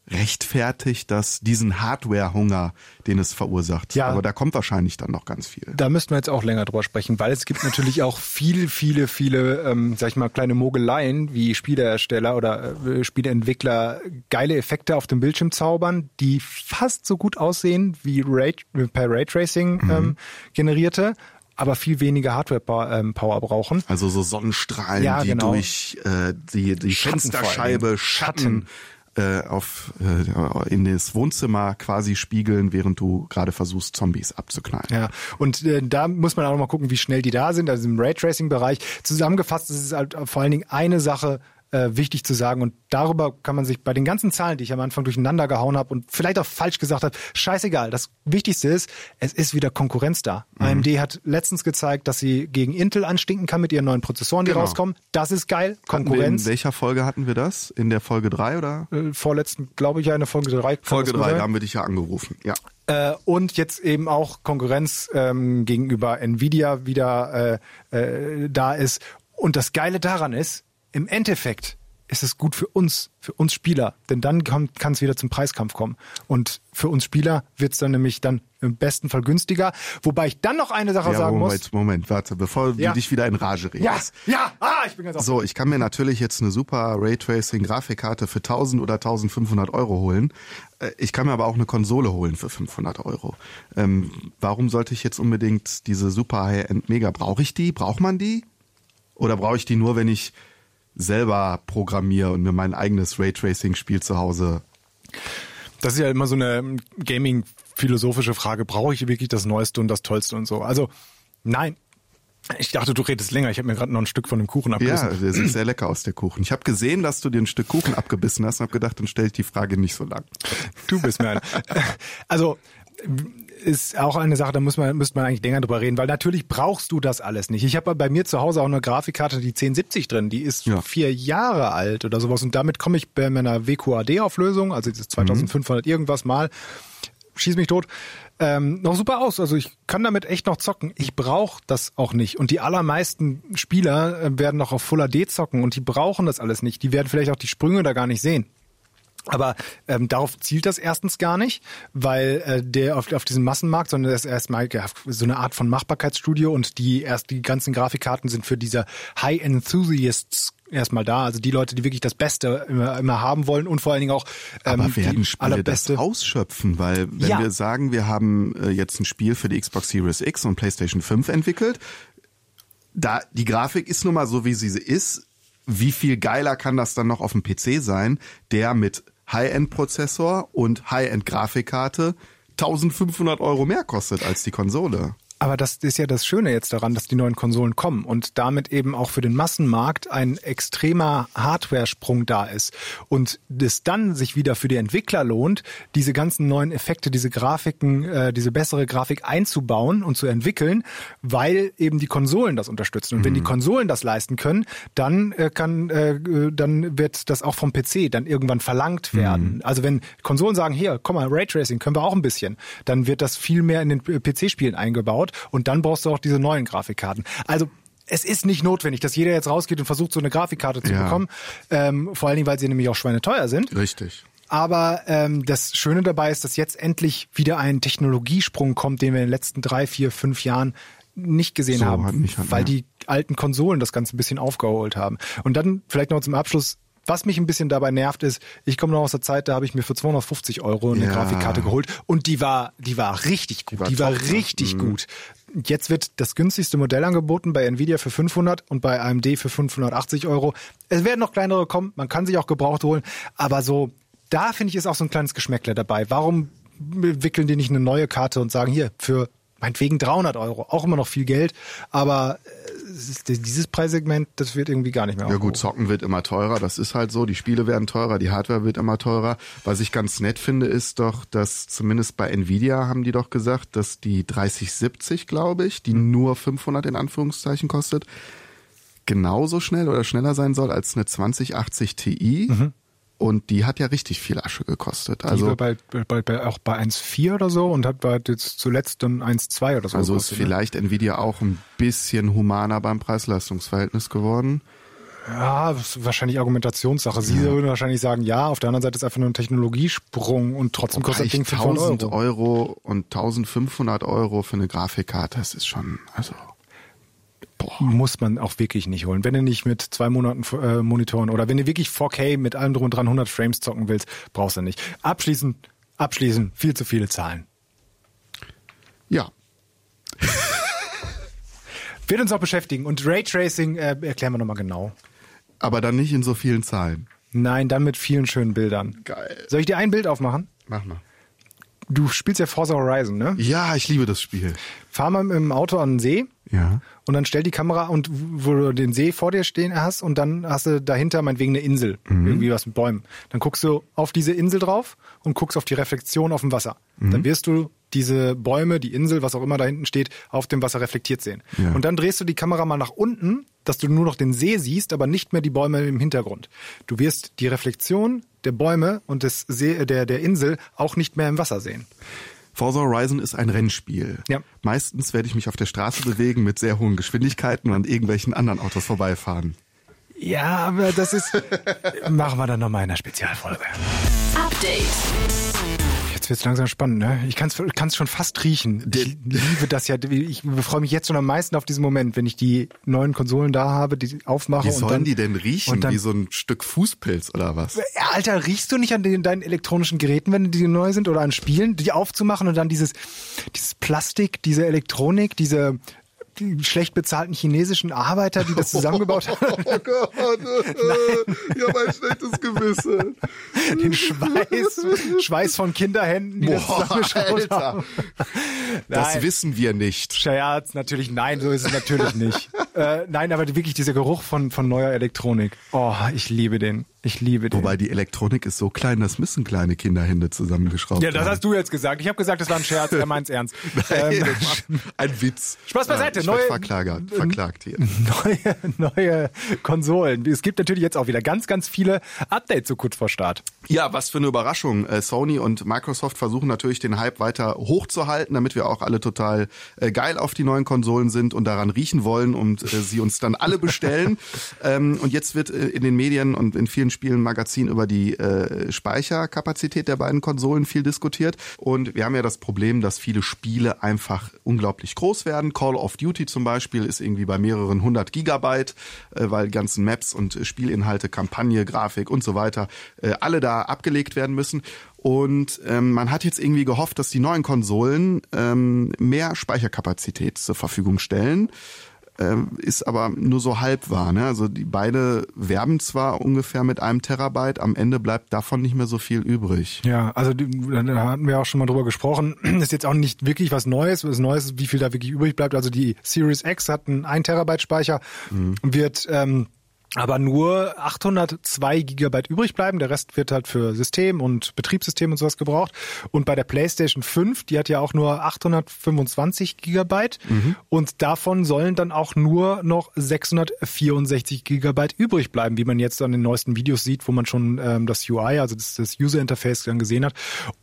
rechtfertigt das diesen Hardware-Hunger, den es verursacht. Ja. Aber da kommt wahrscheinlich dann noch ganz viel. Da müssten wir jetzt auch länger drüber sprechen, weil es gibt natürlich auch viele, viele, viele, ähm, sag ich mal, kleine Mogeleien, wie Spielehersteller oder äh, Spieleentwickler geile Effekte auf dem Bildschirm zaubern, die fast so gut aussehen wie Ray, per Raytracing ähm, generierte, aber viel weniger Hardware-Power ähm, brauchen. Also so Sonnenstrahlen, Ja, die genau. durch äh, die, die Schatten Fensterscheibe. Schatten äh, auf äh, in das Wohnzimmer quasi spiegeln, während du gerade versuchst, Zombies abzuknallen. Ja, und äh, da muss man auch noch mal gucken, wie schnell die da sind, also im Raytracing-Bereich. Zusammengefasst ist es halt vor allen Dingen eine Sache äh, wichtig zu sagen. Und darüber kann man sich bei den ganzen Zahlen, die ich am Anfang durcheinander gehauen habe und vielleicht auch falsch gesagt habe, scheißegal. Das Wichtigste ist, es ist wieder Konkurrenz da. Mhm. AMD hat letztens gezeigt, dass sie gegen Intel anstinken kann mit ihren neuen Prozessoren, die Genau. rauskommen. Das ist geil. Konkurrenz. In welcher Folge hatten wir das? In der Folge 3 oder? Äh, vorletzten, glaube ich, ja, in der Folge 3. Folge 3, da haben wir dich ja angerufen. Ja. Äh, und jetzt eben auch Konkurrenz ähm, gegenüber Nvidia wieder äh, äh, da ist. Und das Geile daran ist, im Endeffekt ist es gut für uns, für uns Spieler, denn dann kann es wieder zum Preiskampf kommen. Und für uns Spieler wird es dann nämlich dann im besten Fall günstiger. Wobei ich dann noch eine Sache ja, sagen Moment, muss. Moment, warte, bevor Ja. du dich wieder in Rage redest. Ja, ja, ah, ich bin ganz auf. So, ich kann mir natürlich jetzt eine super Raytracing-Grafikkarte für 1000 oder 1500 Euro holen. Äh, Ich kann mir aber auch eine Konsole holen für 500 Euro. Ähm, warum sollte ich jetzt unbedingt diese super High-End Mega? Brauche ich die? Braucht man die? Oder brauche ich die nur, wenn ich selber programmiere und mir mein eigenes Raytracing-Spiel zu Hause? Das ist ja immer so eine Gaming-philosophische Frage. Brauche ich wirklich das Neueste und das Tollste und so? Also, nein. Ich dachte, du redest länger. Ich habe mir gerade noch ein Stück von dem Kuchen Ja, abgerissen. der sieht sehr lecker aus, der Kuchen. Ich habe gesehen, dass du dir ein Stück Kuchen abgebissen hast und habe gedacht, dann stelle ich die Frage nicht so lang. Du bist mir ein. Also ist auch eine Sache, da muss man, müsste man eigentlich länger drüber reden, weil natürlich brauchst du das alles nicht. Ich habe bei mir zu Hause auch eine Grafikkarte, die 1070 drin, die ist Ja. vier Jahre alt oder sowas und damit komme ich bei meiner WQAD-Auflösung, also dieses 2500 irgendwas mal, schieß mich tot, ähm, noch super aus. Also ich kann damit echt noch zocken. Ich brauche das auch nicht. Und die allermeisten Spieler äh, werden noch auf Full HD zocken und die brauchen das alles nicht. Die werden vielleicht auch die Sprünge da gar nicht sehen. Aber ähm, darauf zielt das erstens gar nicht, weil äh, der auf, auf diesem Massenmarkt, sondern das ist erstmal ja, so eine Art von Machbarkeitsstudio und die erst die ganzen Grafikkarten sind für diese High Enthusiasts erstmal da, also die Leute, die wirklich das Beste immer, immer haben wollen und vor allen Dingen auch ähm, Aber werden die Spiele allerbeste. das ausschöpfen? Weil wenn Ja. wir sagen, wir haben äh, jetzt ein Spiel für die Xbox Series X und PlayStation 5 entwickelt, da die Grafik ist nun mal so, wie sie sie ist, wie viel geiler kann das dann noch auf dem PC sein, der mit High-End-Prozessor und High-End-Grafikkarte 1500 Euro mehr kostet als die Konsole? Aber das ist ja das Schöne jetzt daran, dass die neuen Konsolen kommen und damit eben auch für den Massenmarkt ein extremer Hardware-Sprung da ist und es dann sich wieder für die Entwickler lohnt, diese ganzen neuen Effekte, diese Grafiken, äh, diese bessere Grafik einzubauen und zu entwickeln, weil eben die Konsolen das unterstützen. Und wenn die Konsolen das leisten können, dann äh, kann, äh, dann wird das auch vom PC dann irgendwann verlangt werden. Also wenn Konsolen sagen, hier, komm mal, Raytracing können wir auch ein bisschen, dann wird das viel mehr in den PC-Spielen eingebaut und dann brauchst du auch diese neuen Grafikkarten. Also es ist nicht notwendig, dass jeder jetzt rausgeht und versucht, so eine Grafikkarte zu Ja. bekommen. Ähm, vor allen Dingen, weil sie nämlich auch schweineteuer sind. Richtig. Aber ähm, das Schöne dabei ist, dass jetzt endlich wieder ein Technologiesprung kommt, den wir in den letzten drei, vier, fünf Jahren nicht gesehen So haben, nicht- weil ja. die alten Konsolen das Ganze ein bisschen aufgeholt haben. Und dann vielleicht noch zum Abschluss. Was mich ein bisschen dabei nervt, ist, ich komme noch aus der Zeit, da habe ich mir für 250 Euro eine Ja. Grafikkarte geholt und die war, die war richtig gut. war Die war, top, ne? richtig gut. Jetzt wird das günstigste Modell angeboten bei Nvidia für 500 und bei AMD für 580 Euro. Es werden noch kleinere kommen, man kann sich auch gebraucht holen, aber so, da finde ich ist auch so ein kleines Geschmäckle dabei. Warum wickeln die nicht eine neue Karte und sagen, hier, für meinetwegen 300 Euro, auch immer noch viel Geld, aber äh, dieses Preissegment, das wird irgendwie gar nicht mehr Ja gut, aufgehoben. zocken wird immer teurer, das ist halt so, die Spiele werden teurer, die Hardware wird immer teurer. Was ich ganz nett finde, ist doch, dass zumindest bei Nvidia haben die doch gesagt, dass die 3070, glaube ich, die nur 500 in Anführungszeichen kostet, genauso schnell oder schneller sein soll als eine 2080 Ti. Und die hat ja richtig viel Asche gekostet. Die Also war bei, bei, bei, auch bei 1,4 oder so und hat bei jetzt zuletzt dann 1,2 oder so. Also ist gekostet, ne? vielleicht Nvidia auch ein bisschen humaner beim Preis-Leistungs-Verhältnis geworden. Ja, ist wahrscheinlich Argumentationssache. Sie würden wahrscheinlich sagen, ja, auf der anderen Seite ist einfach nur ein Technologiesprung und trotzdem Wobei kostet das Ding 500 1000 Euro. Euro und 1500 Euro für eine Grafikkarte, das ist schon, also, boah. Muss man auch wirklich nicht holen. Wenn du nicht mit zwei Monaten äh, Monitoren oder wenn du wirklich 4K mit allem drum und dran 100 Frames zocken willst, brauchst du nicht. Abschließend, abschließend, viel zu viele Zahlen. Ja, Wird uns auch beschäftigen. Und Raytracing äh, erklären wir nochmal genau. aber dann nicht in so vielen Zahlen. Nein, dann mit vielen schönen Bildern. Geil. Soll ich dir ein Bild aufmachen? Mach mal. du spielst ja Forza Horizon, ne? Ja, ich liebe das Spiel. Fahr mal mit dem Auto an den See Ja. und dann stell die Kamera und wo du den See vor dir stehen hast und dann hast du dahinter meinetwegen eine Insel, irgendwie was mit Bäumen. Dann guckst du auf diese Insel drauf und guckst auf die Reflexion auf dem Wasser. Dann wirst du diese Bäume, die Insel, was auch immer da hinten steht, auf dem Wasser reflektiert sehen. Ja. Und dann drehst du die Kamera mal nach unten, dass du nur noch den See siehst, aber nicht mehr die Bäume im Hintergrund. Du wirst die Reflexion der Bäume und des See, äh, der, der Insel auch nicht mehr im Wasser sehen. Forza Horizon ist ein Rennspiel. Ja. Meistens werde ich mich auf der Straße bewegen mit sehr hohen Geschwindigkeiten und an irgendwelchen anderen Autos vorbeifahren. Ja, aber das ist. machen wir dann nochmal in einer Spezialfolge. Update. Jetzt wird's langsam spannend, ne? Ich kann's kann's schon fast riechen. Ich liebe das ja. Ich freue mich jetzt schon am meisten auf diesen Moment, wenn ich die neuen Konsolen da habe, die aufmache Wie und sollen dann. die denn riechen? und dann- Wie so ein Stück Fußpilz oder was? Alter, riechst du nicht an den, deinen elektronischen Geräten, wenn die neu sind oder an Spielen, die aufzumachen und dann dieses, dieses Plastik, diese Elektronik, diese die schlecht bezahlten chinesischen Arbeiter, die das zusammengebaut haben, Oh Gott, ich habe ein schlechtes Gewissen. den Schweiß, Schweiß von Kinderhänden, die das Boah, zusammengeschraubt Alter. haben. Das Nein. wissen wir nicht. Scherz, natürlich nein, so ist es natürlich nicht. Äh, nein, aber wirklich dieser Geruch von, von neuer Elektronik. Oh, ich liebe den. Ich liebe den. Wobei die Elektronik ist so klein, das müssen kleine Kinderhände zusammengeschraubt ja, das haben. hast du jetzt gesagt. Ich habe gesagt, das war ein Scherz, er meint's ernst. Nein, Ähm, ein Witz. Spaß beiseite, Ja, ich neue- verklagt hier. neue, neue Konsolen. Es gibt natürlich jetzt auch wieder ganz, ganz viele Updates so kurz vor Start. Ja, was für eine Überraschung. Äh, Sony und Microsoft versuchen natürlich den Hype weiter hochzuhalten, damit wir auch alle total äh, geil auf die neuen Konsolen sind und daran riechen wollen und äh, sie uns dann alle bestellen. ähm, und jetzt wird äh, in den Medien und in vielen Spielen, Magazinen über die äh, Speicherkapazität der beiden Konsolen viel diskutiert. Und wir haben ja das Problem, dass viele Spiele einfach unglaublich groß werden. Call of Duty zum Beispiel ist irgendwie bei mehreren hundert Gigabyte, äh, weil ganzen Maps und Spielinhalte, Kampagne, Grafik und so weiter, alle da abgelegt werden müssen. Und ähm, man hat jetzt irgendwie gehofft, dass die neuen Konsolen ähm, mehr Speicherkapazität zur Verfügung stellen. Ähm, ist aber nur so halb wahr. Ne? Also die beide werben zwar ungefähr mit einem Terabyte, am Ende bleibt davon nicht mehr so viel übrig. Ja, also die- da hatten wir auch schon mal drüber gesprochen. Ist jetzt auch nicht wirklich was Neues. Was Neues ist, wie viel da wirklich übrig bleibt. Also die Series X hat einen 1 Terabyte Speicher, wird ähm, aber nur 802 Gigabyte übrig bleiben. Der Rest wird halt für System und Betriebssystem und sowas gebraucht. Und bei der PlayStation 5, die hat ja auch nur 825 Gigabyte. Und davon sollen dann auch nur noch 664 Gigabyte übrig bleiben, wie man jetzt an den neuesten Videos sieht, wo man schon ähm, das UI, also das, das User Interface dann gesehen hat.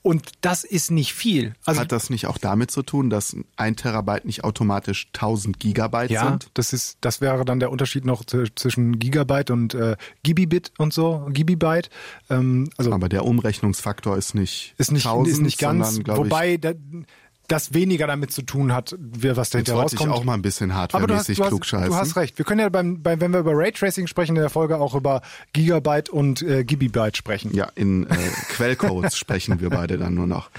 Und das ist nicht viel. Also Hat das nicht auch damit zu tun, dass ein Terabyte nicht automatisch 1000 Gigabyte ja, sind? das ist, das wäre dann der Unterschied noch zwischen Gigabyte und äh, Gibibit und so, Gibibyte. Ähm, also Aber der Umrechnungsfaktor ist nicht ist nicht, 1000, ist nicht ganz, sondern, wobei da, das weniger damit zu tun hat, wer was dahinter jetzt wollte ich rauskommt. auch mal ein bisschen Aber hardwaremäßig klugscheißen. du hast recht. Wir können ja beim, beim, wenn wir über Raytracing sprechen in der Folge auch über Gigabyte und äh, Gibibyte sprechen. Ja, in äh, Quellcodes sprechen wir beide dann nur noch.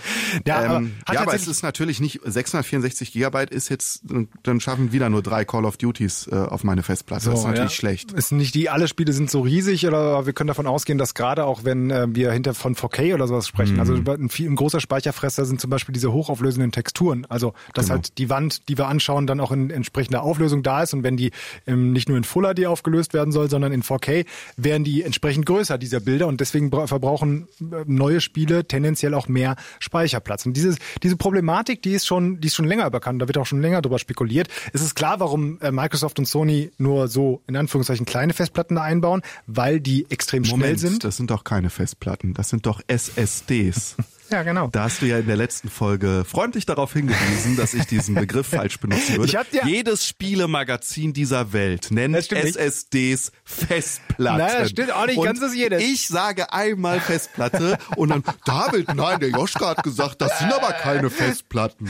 Ja, aber ähm, hat ja, aber es ist natürlich nicht 664 Gigabyte ist jetzt, dann schaffen wieder nur drei Call of Duties äh, auf meine Festplatte. das ist So, natürlich ja. schlecht. Ist nicht die alle Spiele sind so riesig, aber wir können davon ausgehen, dass gerade auch wenn äh, wir hinter von 4K oder sowas sprechen, Mhm. also ein, viel, ein großer Speicherfresser sind zum Beispiel diese hochauflösenden Texturen. Also dass Genau. halt die Wand, die wir anschauen, dann auch in entsprechender Auflösung da ist und wenn die ähm, nicht nur in Full HD aufgelöst werden soll, sondern in 4K, werden die entsprechend größer dieser Bilder und deswegen bra- verbrauchen äh, neue Spiele tendenziell auch mehr Speicherplatz. Und dieses, diese Problematik, die ist schon, die ist schon länger bekannt. Da wird auch schon länger drüber spekuliert. Es ist klar, warum äh, Microsoft und Sony nur so in Anführungszeichen kleine Festplatten da einbauen, weil die extrem schnell Moment, sind. das sind doch keine Festplatten, das sind doch SSDs. Ja, genau. Da hast du ja in der letzten Folge freundlich darauf hingewiesen, dass ich diesen Begriff falsch benutzen würde. Ich hab ja- Jedes Spielemagazin dieser Welt nennt. SSDs Festplatten. Nein, das stimmt auch nicht und ganz, das jedes. Ich sage einmal Festplatte und dann, David, nein, der Joschka hat gesagt, das sind aber keine Festplatten.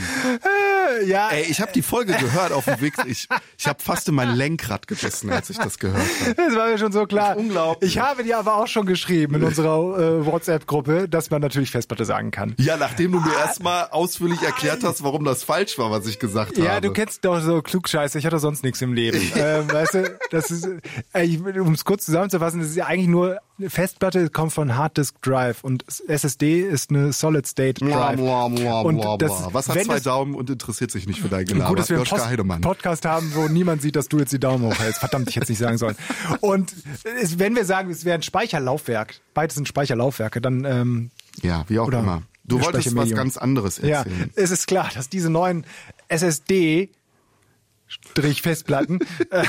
Äh, ja, Ey, ich habe die Folge gehört auf dem Weg. Ich, ich habe fast in mein Lenkrad gebissen, als ich das gehört habe. Das war mir schon so klar. Unglaublich. Ich habe dir aber auch schon geschrieben in unserer äh, WhatsApp-Gruppe, dass man natürlich Festplatte sagen sagen kann. Ja, nachdem du mir erstmal ausführlich erklärt hast, warum das falsch war, was ich gesagt habe. Ja, du kennst doch so Klugscheiße, ich hatte sonst nichts im Leben. ähm, weißt du, das ist, um es kurz zusammenzufassen, das ist ja eigentlich nur eine Festplatte kommt von Hard Disk Drive und SSD ist eine Solid State Drive. bla, bla, und bla, das, bla. Was hat zwei das- Daumen und interessiert sich nicht für dein Gelaber? Gut, dass wir einen Joschka Post Heidemann. Podcast haben, wo niemand sieht, dass du jetzt die Daumen hochhältst. Verdammt, ich hätte es nicht sagen sollen. Und es, wenn wir sagen, es wäre ein Speicherlaufwerk, beides sind Speicherlaufwerke, dann ähm, Ja, wie auch Oder immer. Du wolltest was ganz anderes ja, erzählen. es ist klar, dass diese neuen SSD Strich Festplatten äh,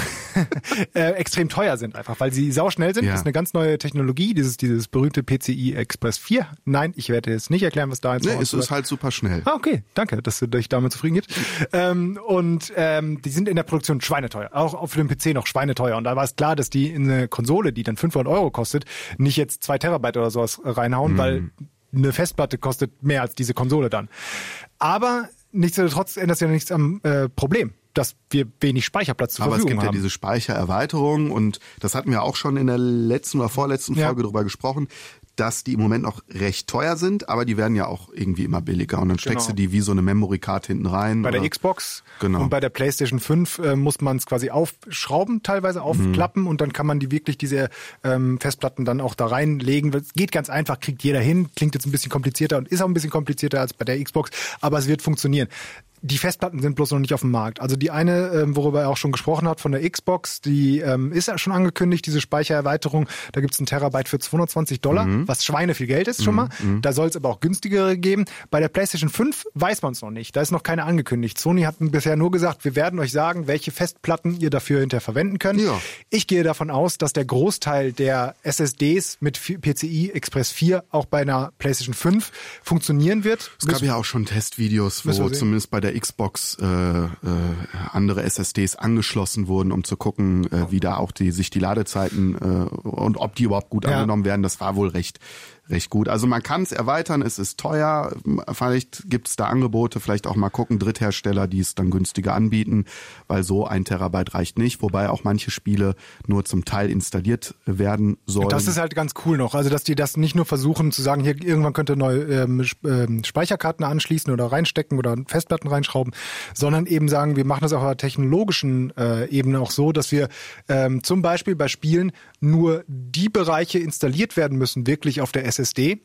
äh, extrem teuer sind einfach, weil sie sauschnell sind. Ja. Das ist eine ganz neue Technologie, dieses dieses berühmte PCI Express 4. Nein, ich werde jetzt nicht erklären, was da jetzt Nee, es ist halt super schnell. Ah, okay, danke, dass du dich damit zufrieden gibst. Ähm, und ähm, die sind in der Produktion schweineteuer, auch für den PC noch schweineteuer. Und da war es klar, dass die in eine Konsole, die dann 500 Euro kostet, nicht jetzt zwei Terabyte oder sowas reinhauen, weil eine Festplatte kostet mehr als diese Konsole dann. Aber nichtsdestotrotz ändert das ja nichts am äh, Problem, dass wir wenig Speicherplatz zur Aber es Verfügung gibt ja haben. diese Speichererweiterung und das hatten wir auch schon in der letzten oder vorletzten Ja. Folge drüber gesprochen, dass die im Moment noch recht teuer sind, aber die werden ja auch irgendwie immer billiger und dann steckst Genau. du die wie so eine Memory Card hinten rein. Bei der oder- Xbox Genau. und bei der PlayStation 5 äh, muss man es quasi aufschrauben, teilweise aufklappen Mhm. und dann kann man die wirklich diese ähm, Festplatten dann auch da reinlegen. Das geht ganz einfach, kriegt jeder hin. Klingt jetzt ein bisschen komplizierter und ist auch ein bisschen komplizierter als bei der Xbox, aber es wird funktionieren. Die Festplatten sind bloß noch nicht auf dem Markt. Also die eine, ähm, worüber er auch schon gesprochen hat, von der Xbox, die ähm, ist ja schon angekündigt, diese Speichererweiterung. Da gibt's einen Terabyte für 220 Dollar, Mhm. was Schweine viel Geld ist schon mal. Da soll es aber auch günstigere geben. Bei der PlayStation 5 weiß man es noch nicht. Da ist noch keine angekündigt. Sony hat bisher nur gesagt, wir werden euch sagen, welche Festplatten ihr dafür hinterher verwenden könnt. Ja. Ich gehe davon aus, dass der Großteil der SSDs mit PCI Express 4 auch bei einer PlayStation 5 funktionieren wird. Es gab ja auch schon Testvideos, wo zumindest bei der Xbox äh, äh, andere SSDs angeschlossen wurden, um zu gucken, äh, wie da auch die sich die Ladezeiten äh, und ob die überhaupt gut Ja. angenommen werden. Das war wohl recht recht gut. Also man kann es erweitern, es ist teuer. Vielleicht gibt es da Angebote, vielleicht auch mal gucken, Dritthersteller, die es dann günstiger anbieten, weil so ein Terabyte reicht nicht. Wobei auch manche Spiele nur zum Teil installiert werden sollen. Das ist halt ganz cool noch. Also, dass die das nicht nur versuchen zu sagen, hier irgendwann könnt ihr neue ähm, ähm, Speicherkarten anschließen oder reinstecken oder Festplatten reinschrauben, sondern eben sagen, wir machen das auf einer technologischen äh, Ebene auch so, dass wir ähm, zum Beispiel bei Spielen nur die Bereiche installiert werden müssen, wirklich auf der SSD,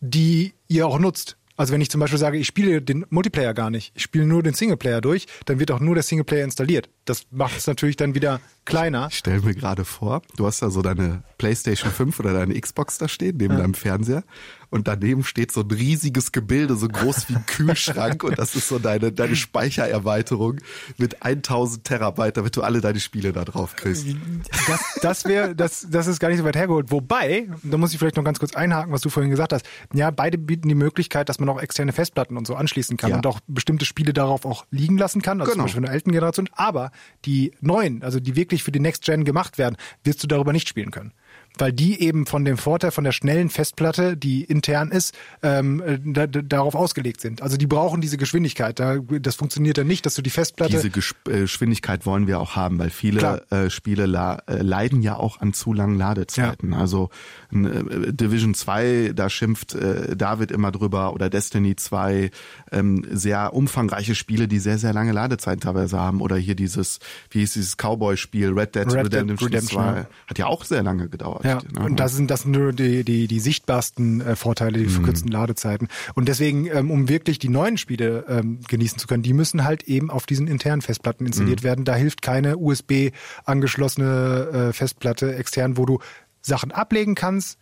die ihr auch nutzt. Also wenn ich zum Beispiel sage, ich spiele den Multiplayer gar nicht, ich spiele nur den Singleplayer durch, dann wird auch nur der Singleplayer installiert. Das macht es natürlich dann wieder kleiner. Ich stell mir gerade vor, du hast da so deine PlayStation 5 oder deine Xbox da stehen, neben deinem Fernseher. Und daneben steht so ein riesiges Gebilde, so groß wie ein Kühlschrank. und das ist so deine, deine Speichererweiterung mit 1000 Terabyte, damit du alle deine Spiele da drauf kriegst. Das, das wäre, das, das ist gar nicht so weit hergeholt. Wobei, da muss ich vielleicht noch ganz kurz einhaken, was du vorhin gesagt hast. Ja, beide bieten die Möglichkeit, dass man auch externe Festplatten und so anschließen kann Ja. und auch bestimmte Spiele darauf auch liegen lassen kann, also Genau. zum Beispiel in der alten Generation. Aber die neuen, also die wirklich für die Next Gen gemacht werden, wirst du darüber nicht spielen können. Weil die eben von dem Vorteil von der schnellen Festplatte, die intern ist, ähm, äh, da, da, darauf ausgelegt sind. Also die brauchen diese Geschwindigkeit. Da, das funktioniert dann nicht, dass du die Festplatte Diese äh, Geschwindigkeit wollen wir auch haben, weil viele Klar. äh, Spiele la äh, leiden ja auch an zu langen Ladezeiten. Also äh, Division 2, da schimpft äh, David immer drüber oder Destiny 2, ähm, sehr umfangreiche Spiele, die sehr, sehr lange Ladezeiten teilweise haben. Oder hier dieses, wie hieß dieses Cowboy-Spiel, Red Dead Red Redemption, Redemption, 2, ja. hat ja auch sehr lange gedauert. Ja, ne? und das sind das sind nur die, die, die sichtbarsten äh, Vorteile, die verkürzten Ladezeiten. Und deswegen, ähm, um wirklich die neuen Spiele ähm, genießen zu können, die müssen halt eben auf diesen internen Festplatten installiert werden. Da hilft keine USB angeschlossene äh, Festplatte extern, wo du Sachen ablegen kannst,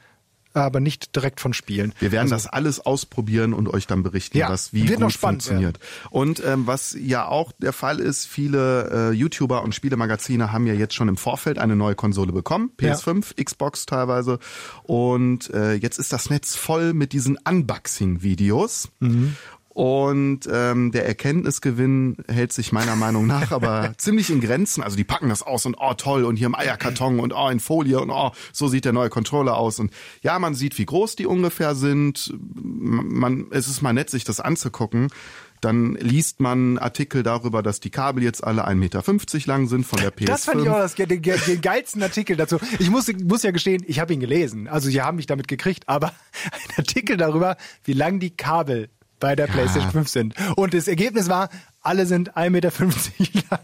aber nicht direkt von Spielen. Wir werden das alles ausprobieren und euch dann berichten, Ja, was wie wird noch gut spannend funktioniert. Und ähm, was ja auch der Fall ist, viele äh, YouTuber und Spielemagazine haben ja jetzt schon im Vorfeld eine neue Konsole bekommen, PS5, Xbox teilweise. Und äh, jetzt ist das Netz voll mit diesen Unboxing-Videos. Mhm. Und ähm, der Erkenntnisgewinn hält sich meiner Meinung nach aber ziemlich in Grenzen. Also die packen das aus und oh toll und hier im Eierkarton und oh in Folie und oh so sieht der neue Controller aus und ja man sieht wie groß die ungefähr sind. Man es ist mal nett sich das anzugucken. Dann liest man Artikel darüber, dass die Kabel jetzt alle 1,50 Meter lang sind von der PS5. Das fand ich auch das, den, den geilsten Artikel dazu. Ich muss, muss ja gestehen, ich habe ihn gelesen. Also sie haben mich damit gekriegt, aber ein Artikel darüber, wie lang die Kabel bei der ja. PlayStation 5 sind. Und das Ergebnis war, alle sind 1,50 Meter lang.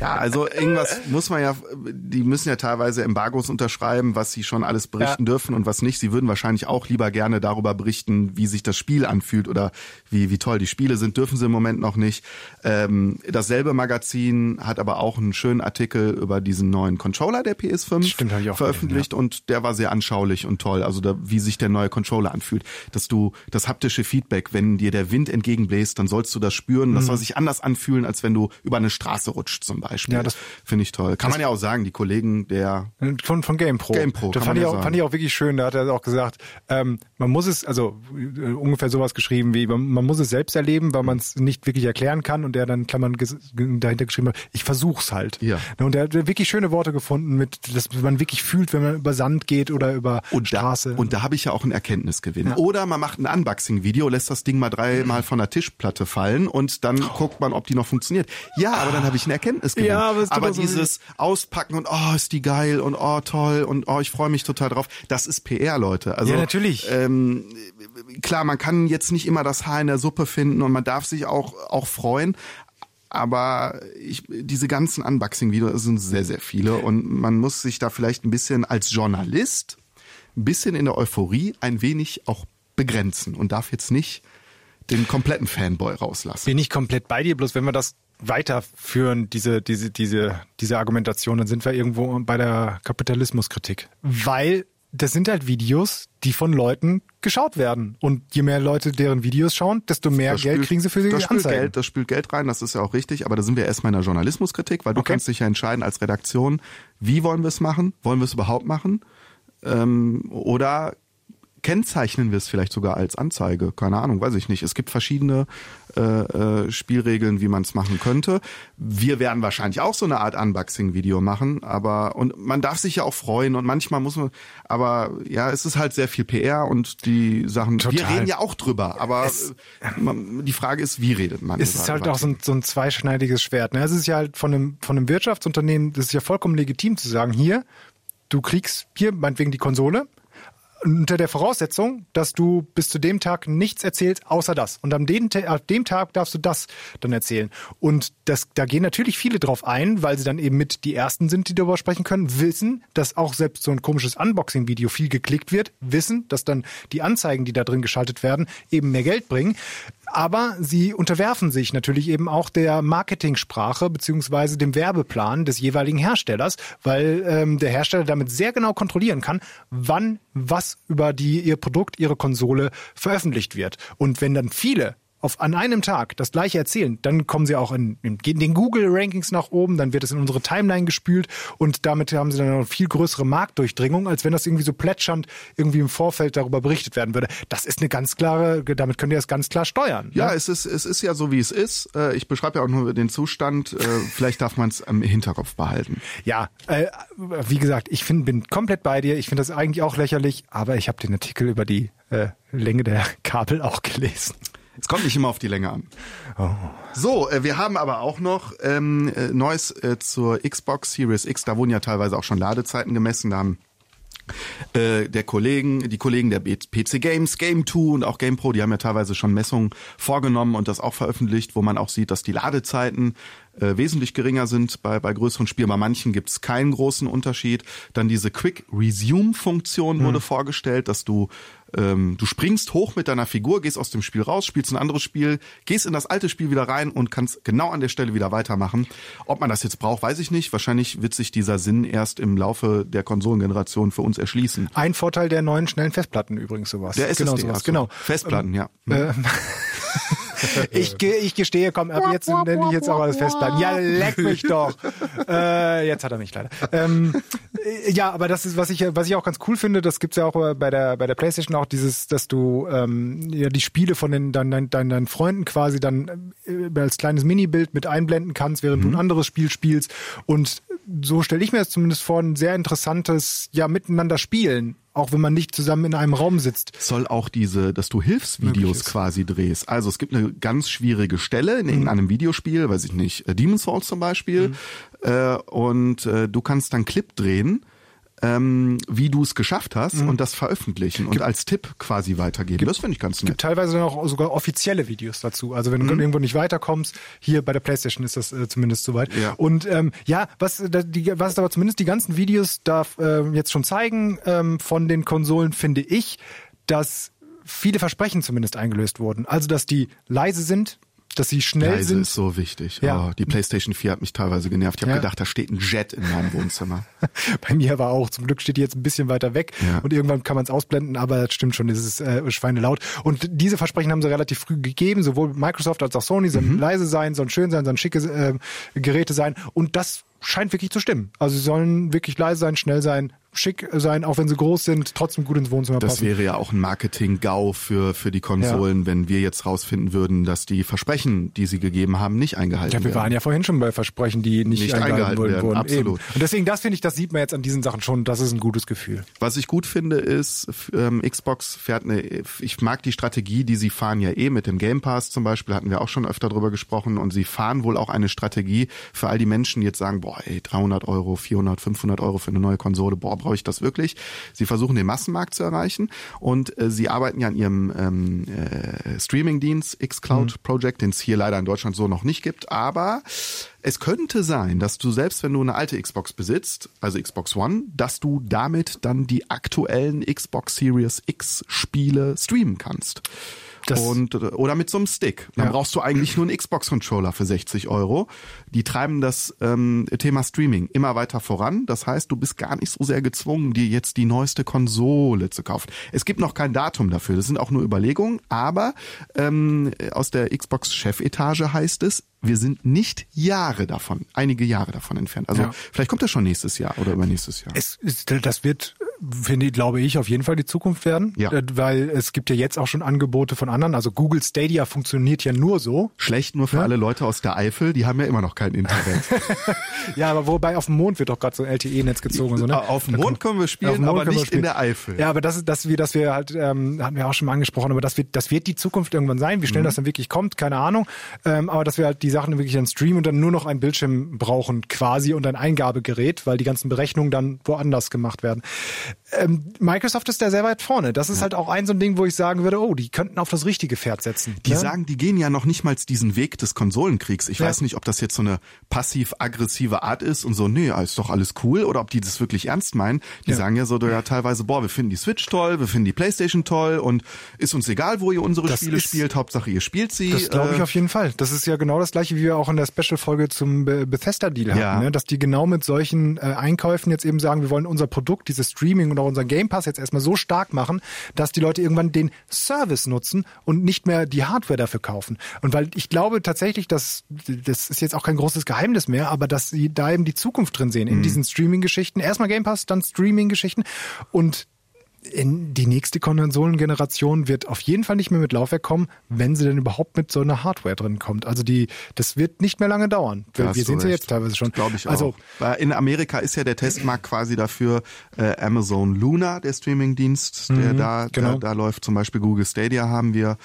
Ja, also irgendwas muss man ja, die müssen ja teilweise Embargos unterschreiben, was sie schon alles berichten ja. dürfen und was nicht. Sie würden wahrscheinlich auch lieber gerne darüber berichten, wie sich das Spiel anfühlt oder wie, wie toll die Spiele sind, dürfen sie im Moment noch nicht. Ähm, dasselbe Magazin hat aber auch einen schönen Artikel über diesen neuen Controller der PS5 Stimmt, veröffentlicht gelesen, ja. und der war sehr anschaulich und toll. Also da, wie sich der neue Controller anfühlt. Dass du das haptische Feedback, wenn dir der Wind entgegenbläst, dann sollst du das spüren. Mhm. Das soll sich anders anfühlen, als wenn du über eine Straße rutscht zum Beispiel. Ja, das finde ich toll. Kann man ja auch sagen, die Kollegen der von von GamePro. GamePro. Das fand ich auch fand ich auch wirklich schön. Da hat er auch gesagt, ähm, man muss es also äh, ungefähr sowas geschrieben wie man, man muss es selbst erleben, weil man es nicht wirklich erklären kann. Und der dann Klammern dahinter geschrieben hat, ich versuch's halt. Ja. Und der hat wirklich schöne Worte gefunden, mit dass man wirklich fühlt, wenn man über Sand geht oder über und Straße. Da, und da habe ich ja auch einen Erkenntnisgewinn. Ja. Oder man macht ein Unboxing-Video, lässt das Ding mal dreimal von der Tischplatte fallen und dann oh. Guckt man, ob die noch funktioniert. Ja, aber dann habe ich eine Erkenntnisgewinn. Ja, aber, aber dieses Auspacken und oh, ist die geil und oh, toll und oh, ich freue mich total drauf, das ist PR, Leute. Also, ja, natürlich. Ähm, klar, man kann jetzt nicht immer das Haar in der Suppe finden und man darf sich auch, auch freuen, aber ich, diese ganzen Unboxing-Videos sind sehr, sehr viele und man muss sich da vielleicht ein bisschen als Journalist ein bisschen in der Euphorie ein wenig auch begrenzen und darf jetzt nicht den kompletten Fanboy rauslassen. Bin ich komplett bei dir, bloß wenn wir das weiterführen, diese, diese, diese, diese Argumentation, dann sind wir irgendwo bei der Kapitalismuskritik. Weil das sind halt Videos, die von Leuten geschaut werden. Und je mehr Leute deren Videos schauen, desto mehr das Geld spielt, kriegen sie für die das Anzeigen. Spielt Geld, das spielt Geld rein, das ist ja auch richtig. Aber da sind wir erstmal in der Journalismuskritik, weil du okay. kannst dich ja entscheiden als Redaktion, wie wollen wir es machen? Wollen wir es überhaupt machen? Ähm, oder kennzeichnen wir es vielleicht sogar als Anzeige. Keine Ahnung, weiß ich nicht. Es gibt verschiedene äh, äh, Spielregeln, wie man es machen könnte. Wir werden wahrscheinlich auch so eine Art Unboxing-Video machen, aber und man darf sich ja auch freuen und manchmal muss man, aber ja, es ist halt sehr viel PR und die Sachen. Total. Wir reden ja auch drüber, aber es, man, die Frage ist, wie redet man? Es ist halt auch so ein, so ein zweischneidiges Schwert. Ne? Es ist ja halt von einem von einem Wirtschaftsunternehmen, das ist ja vollkommen legitim zu sagen, hier, du kriegst hier meinetwegen die Konsole unter der Voraussetzung, dass du bis zu dem Tag nichts erzählst, außer das. Und an dem, an dem Tag darfst du das dann erzählen. Und das, da gehen natürlich viele drauf ein, weil sie dann eben mit die Ersten sind, die darüber sprechen können, wissen, dass auch selbst so ein komisches Unboxing-Video viel geklickt wird, wissen, dass dann die Anzeigen, die da drin geschaltet werden, eben mehr Geld bringen. Aber sie unterwerfen sich natürlich eben auch der Marketingsprache beziehungsweise dem Werbeplan des jeweiligen Herstellers, weil ähm, der Hersteller damit sehr genau kontrollieren kann, wann was über die ihr Produkt, ihre Konsole veröffentlicht wird. Und wenn dann viele auf, an einem Tag das gleiche erzählen, dann kommen sie auch in, in den Google-Rankings nach oben, dann wird es in unsere Timeline gespült und damit haben sie dann eine viel größere Marktdurchdringung, als wenn das irgendwie so plätschernd irgendwie im Vorfeld darüber berichtet werden würde. Das ist eine ganz klare, damit könnt ihr das ganz klar steuern. Ja, ne? es ist, es ist ja so, wie es ist. Äh, ich beschreibe ja auch nur den Zustand. Äh, vielleicht darf man es im Hinterkopf behalten. Ja, äh, wie gesagt, ich find, bin komplett bei dir. Ich finde das eigentlich auch lächerlich, aber ich habe den Artikel über die äh, Länge der Kabel auch gelesen. Es kommt nicht immer auf die Länge an. Oh. So, äh, wir haben aber auch noch ähm, äh, Neues äh, zur Xbox Series X. Da wurden ja teilweise auch schon Ladezeiten gemessen. Da haben äh, der Kollegen, die Kollegen der PC Games, Game 2 und auch Game Pro, die haben ja teilweise schon Messungen vorgenommen und das auch veröffentlicht, wo man auch sieht, dass die Ladezeiten äh, wesentlich geringer sind bei, bei größeren Spielen. Bei manchen gibt es keinen großen Unterschied. Dann diese Quick Resume Funktion wurde hm. vorgestellt, dass du ähm, du springst hoch mit deiner Figur, gehst aus dem Spiel raus, spielst ein anderes Spiel, gehst in das alte Spiel wieder rein und kannst genau an der Stelle wieder weitermachen. Ob man das jetzt braucht, weiß ich nicht. Wahrscheinlich wird sich dieser Sinn erst im Laufe der Konsolengeneration für uns erschließen. Ein Vorteil der neuen schnellen Festplatten übrigens sowas. Der SSD, genau sowas, genau. Festplatten, ähm, ja. Äh, ich, ich gestehe, komm, ab jetzt nenne ich jetzt auch alles Festplatten. Ja, leck mich doch. Äh, jetzt hat er mich leider. Ähm, äh, ja, aber das ist, was ich, was ich auch ganz cool finde, das gibt's ja auch bei der, bei der Playstation auch dieses, dass du ähm, ja die Spiele von den deinen, deinen, deinen Freunden quasi dann äh, als kleines Minibild mit einblenden kannst, während mhm. du ein anderes Spiel spielst. Und so stelle ich mir das zumindest vor, ein sehr interessantes, ja, miteinander spielen auch wenn man nicht zusammen in einem Raum sitzt. Soll auch diese, dass du Hilfsvideos quasi drehst. Also es gibt eine ganz schwierige Stelle in Mhm. irgendeinem Videospiel, weiß ich nicht, äh, Demon's Souls zum Beispiel, Mhm. äh, und äh, du kannst dann Clip drehen. Ähm, wie du es geschafft hast Mhm. und das veröffentlichen und als Tipp quasi weitergeben. das finde ich ganz gibt nett. teilweise dann auch sogar offizielle Videos dazu. Also wenn Mhm. du irgendwo nicht weiterkommst, hier bei der PlayStation ist das äh, zumindest soweit. Ja. Und ähm, ja, was, äh, da- die, was aber zumindest die ganzen Videos da äh, jetzt schon zeigen ähm, von den Konsolen, finde ich, dass viele Versprechen zumindest eingelöst wurden. Also dass die leise sind, dass sie schnell Leise sind. ist so wichtig. Ja. Oh, die PlayStation 4 hat mich teilweise genervt. Ich habe Ja. gedacht, da steht ein Jet in meinem Wohnzimmer. Bei mir aber auch. Zum Glück steht die jetzt ein bisschen weiter weg Ja. und irgendwann kann man es ausblenden, aber das stimmt schon, es ist äh, schweinelaut. Und diese Versprechen haben sie relativ früh gegeben, sowohl Microsoft als auch Sony sollen leise sein, sollen schön sein, sollen schicke äh, Geräte sein und das scheint wirklich zu stimmen. Also sie sollen wirklich leise sein, schnell sein, schick sein, auch wenn sie groß sind, trotzdem gut ins Wohnzimmer Das passen. wäre ja auch ein Marketing-GAU für, für die Konsolen, wenn wir jetzt rausfinden würden, dass die Versprechen, die sie gegeben haben, nicht eingehalten Ja, wir werden. waren ja vorhin schon bei Versprechen, die nicht, Nicht eingehalten, eingehalten wurden. werden, wurden. absolut. Eben. Und deswegen, das finde ich, das sieht man jetzt an diesen Sachen schon, das ist ein gutes Gefühl. Was ich gut finde, ist, ähm, Xbox fährt eine, ich mag die Strategie, die sie fahren ja eh mit dem Game Pass zum Beispiel, hatten wir auch schon öfter drüber gesprochen und sie fahren wohl auch eine Strategie für all die Menschen, die jetzt sagen, boah, ey, 300 Euro, 400, 500 Euro für eine neue Konsole, boah, brauche ich das wirklich? Sie versuchen den Massenmarkt zu erreichen und äh, sie arbeiten ja an ihrem ähm, äh, Streaming-Dienst xCloud Project, den es hier leider in Deutschland so noch nicht gibt, aber es könnte sein, dass du selbst wenn du eine alte Xbox besitzt, also Xbox One, dass du damit dann die aktuellen Xbox Series X Spiele streamen kannst. Das- und, oder mit so einem Stick. Dann Ja. brauchst du eigentlich nur einen Xbox-Controller für 60 Euro. Die treiben das ähm, Thema Streaming immer weiter voran. Das heißt, du bist gar nicht so sehr gezwungen, dir jetzt die neueste Konsole zu kaufen. Es gibt noch kein Datum dafür. Das sind auch nur Überlegungen. Aber ähm, aus der Xbox-Chefetage heißt es, wir sind nicht Jahre davon, einige Jahre davon entfernt. Also Ja. vielleicht kommt das schon nächstes Jahr oder übernächstes Jahr. Es ist, das wird, finde ich, glaube ich, auf jeden Fall die Zukunft werden. Ja. Äh, Weil es gibt ja jetzt auch schon Angebote von anderen. Also Google Stadia funktioniert ja nur so. Schlecht nur für alle Leute aus der Eifel, die haben ja immer noch kein Internet. Ja, aber wobei auf dem Mond wird doch gerade so ein LTE-Netz gezogen so, ne? Auf dem Mond können wir spielen, aber nicht in der Eifel. Ja, aber das ist, dass wir, dass wir halt, ähm, hatten wir auch schon mal angesprochen, aber das wird, das wird die Zukunft irgendwann sein. Wie schnell Mhm. das dann wirklich kommt, keine Ahnung. Ähm, aber dass wir halt die Sachen wirklich dann streamen und dann nur noch einen Bildschirm brauchen quasi und ein Eingabegerät, weil die ganzen Berechnungen dann woanders gemacht werden. Ähm, Microsoft ist da sehr weit vorne. Das ist halt auch ein so ein Ding, wo ich sagen würde, oh, die könnten auf das richtige Pferd setzen. Die ne? sagen, die gehen ja noch nicht mal diesen Weg des Konsolenkriegs. Ich Ja. weiß nicht, ob das jetzt so eine passiv-aggressive Art ist und so, nee, ist doch alles cool, oder ob die das wirklich ernst meinen. Die Ja. sagen ja so ja teilweise, boah, wir finden die Switch toll, wir finden die Playstation toll und ist uns egal, wo ihr unsere Das Spiele ist- spielt, Hauptsache ihr spielt sie. Das glaube ich Äh, auf jeden Fall. Das ist ja genau das gleiche, wie wir auch in der Special-Folge zum Be- Bethesda-Deal hatten, Ja. ne? dass die genau mit solchen äh, Einkäufen jetzt eben sagen, wir wollen unser Produkt, dieses Streaming und auch unser Game Pass jetzt erstmal so stark machen, dass die Leute irgendwann den Service nutzen und nicht mehr die Hardware dafür kaufen. Und weil ich glaube tatsächlich, dass das ist jetzt auch kein großes Geheimnis mehr, aber dass sie da eben die Zukunft drin sehen in diesen Streaming-Geschichten. Erstmal Game Pass, dann Streaming-Geschichten und in die nächste Konsolengeneration wird auf jeden Fall nicht mehr mit Laufwerk kommen, wenn sie denn überhaupt mit so einer Hardware drin kommt. Also die, das wird nicht mehr lange dauern. Da Wir, wir sehen sie recht. jetzt teilweise schon. Glaube ich also, auch. In Amerika ist ja der Testmarkt quasi dafür äh, Amazon Luna, der Streamingdienst, der da, genau. da, da läuft. Zum Beispiel Google Stadia haben wir.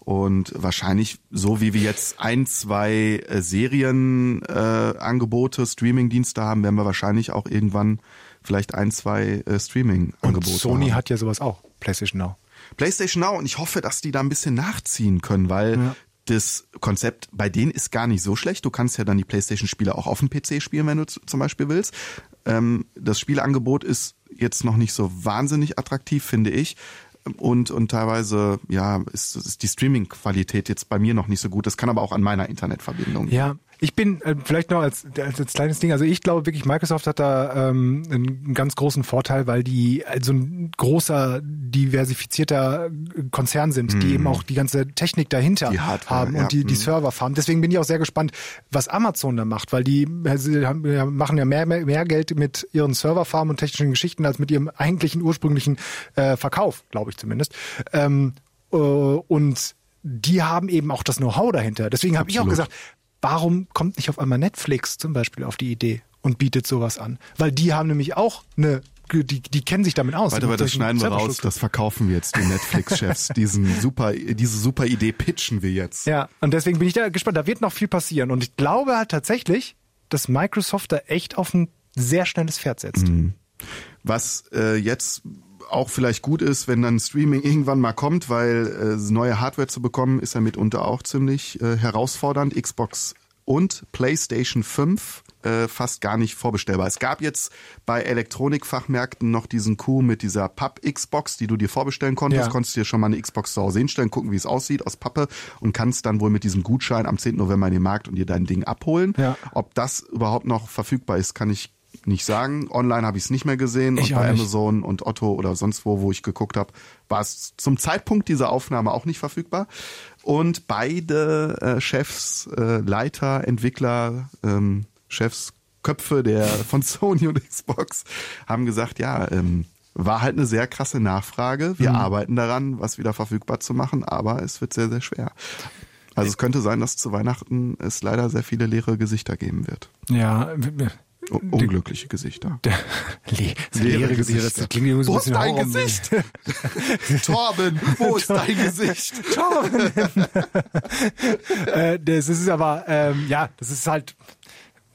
Und wahrscheinlich, so wie wir jetzt ein, zwei äh, Serienangebote, äh, Streamingdienste haben, werden wir wahrscheinlich auch irgendwann vielleicht ein, zwei äh, Streaming-Angebote Sony haben. hat ja sowas auch. PlayStation Now. PlayStation Now und ich hoffe, dass die da ein bisschen nachziehen können, weil Ja. das Konzept bei denen ist gar nicht so schlecht. Du kannst ja dann die PlayStation-Spiele auch auf dem PC spielen, wenn du zum Beispiel willst. Ähm, das Spielangebot ist jetzt noch nicht so wahnsinnig attraktiv, finde ich. Und, und teilweise, ja, ist, ist die Streaming-Qualität jetzt bei mir noch nicht so gut. Das kann aber auch an meiner Internetverbindung. Ja, ich bin äh, vielleicht noch als, als, als kleines Ding, also ich glaube wirklich, Microsoft hat da ähm, einen ganz großen Vorteil, weil die also ein großer, diversifizierter Konzern sind, die eben auch die ganze Technik dahinter Die Hardware, haben ja. und die, die Mhm. Server fahren. Deswegen bin ich auch sehr gespannt, was Amazon da macht, weil die äh, sie haben, ja, machen ja mehr, mehr, mehr Geld mit ihren Serverfarmen und technischen Geschichten als mit ihrem eigentlichen ursprünglichen äh, Verkauf, glaube ich zumindest. Ähm, äh, und die haben eben auch das Know-how dahinter. Deswegen habe ich auch gesagt, warum kommt nicht auf einmal Netflix zum Beispiel auf die Idee und bietet sowas an? Weil die haben nämlich auch eine die, die kennen sich damit aus. Warte, warte, das schneiden wir raus, das verkaufen wir jetzt, die Netflix-Chefs. Diesen super, diese super Idee pitchen wir jetzt. Ja, und deswegen bin ich da gespannt. Da wird noch viel passieren. Und ich glaube halt tatsächlich, dass Microsoft da echt auf ein sehr schnelles Pferd setzt. Mhm. Was äh, jetzt auch vielleicht gut ist, wenn dann Streaming irgendwann mal kommt, weil äh, neue Hardware zu bekommen, ist ja mitunter auch ziemlich äh, herausfordernd. Xbox und PlayStation 5 äh, fast gar nicht vorbestellbar. Es gab jetzt bei Elektronikfachmärkten noch diesen Coup mit dieser Papp-Xbox, die du dir vorbestellen konntest. Ja. Konntest dir schon mal eine Xbox zu Hause hinstellen, gucken, wie es aussieht aus Pappe und kannst dann wohl mit diesem Gutschein am 10. November in den Markt und dir dein Ding abholen. Ja. Ob das überhaupt noch verfügbar ist, kann ich nicht sagen. Online habe ich es nicht mehr gesehen Ich und bei. Amazon und Otto oder sonst wo, wo ich geguckt habe, war es zum Zeitpunkt dieser Aufnahme auch nicht verfügbar. Und beide äh, Chefs, äh, Leiter, Entwickler, ähm, Chefs, Köpfe der von Sony und Xbox haben gesagt, ja, ähm, war halt eine sehr krasse Nachfrage. Wir arbeiten daran, was wieder verfügbar zu machen, aber es wird sehr, sehr schwer. Also es könnte sein, dass zu Weihnachten es leider sehr viele leere Gesichter geben wird. Ja, unglückliche Gesichter. Le Leere leere Gesichter. Das klingt irgendwie so ein Wo ist dein Gesicht? Torben, wo ist dein Gesicht? äh, das ist aber, ähm, ja, das ist halt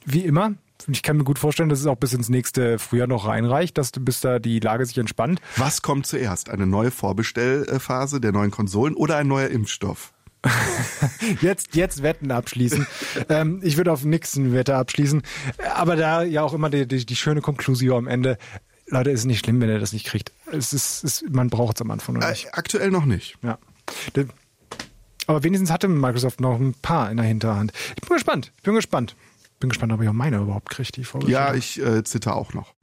wie immer. Ich kann mir gut vorstellen, dass es auch bis ins nächste Frühjahr noch reinreicht, dass bis da die Lage sich entspannt. Was kommt zuerst? Eine neue Vorbestellphase der neuen Konsolen oder ein neuer Impfstoff? Jetzt, jetzt Wetten abschließen. ähm, ich würde auf nix eine Wette abschließen. Aber da ja auch immer die, die, die schöne Konklusion am Ende. Leute, ist nicht schlimm, wenn ihr das nicht kriegt. Es ist, es, man braucht es am Anfang noch Äh, nicht. aktuell noch nicht. Ja. Aber wenigstens hatte Microsoft noch ein paar in der Hinterhand. Ich bin gespannt. Ich bin gespannt. Bin gespannt, ob ich auch meine überhaupt kriege, die Vorbestellung. Ja, ich äh, zitter auch noch.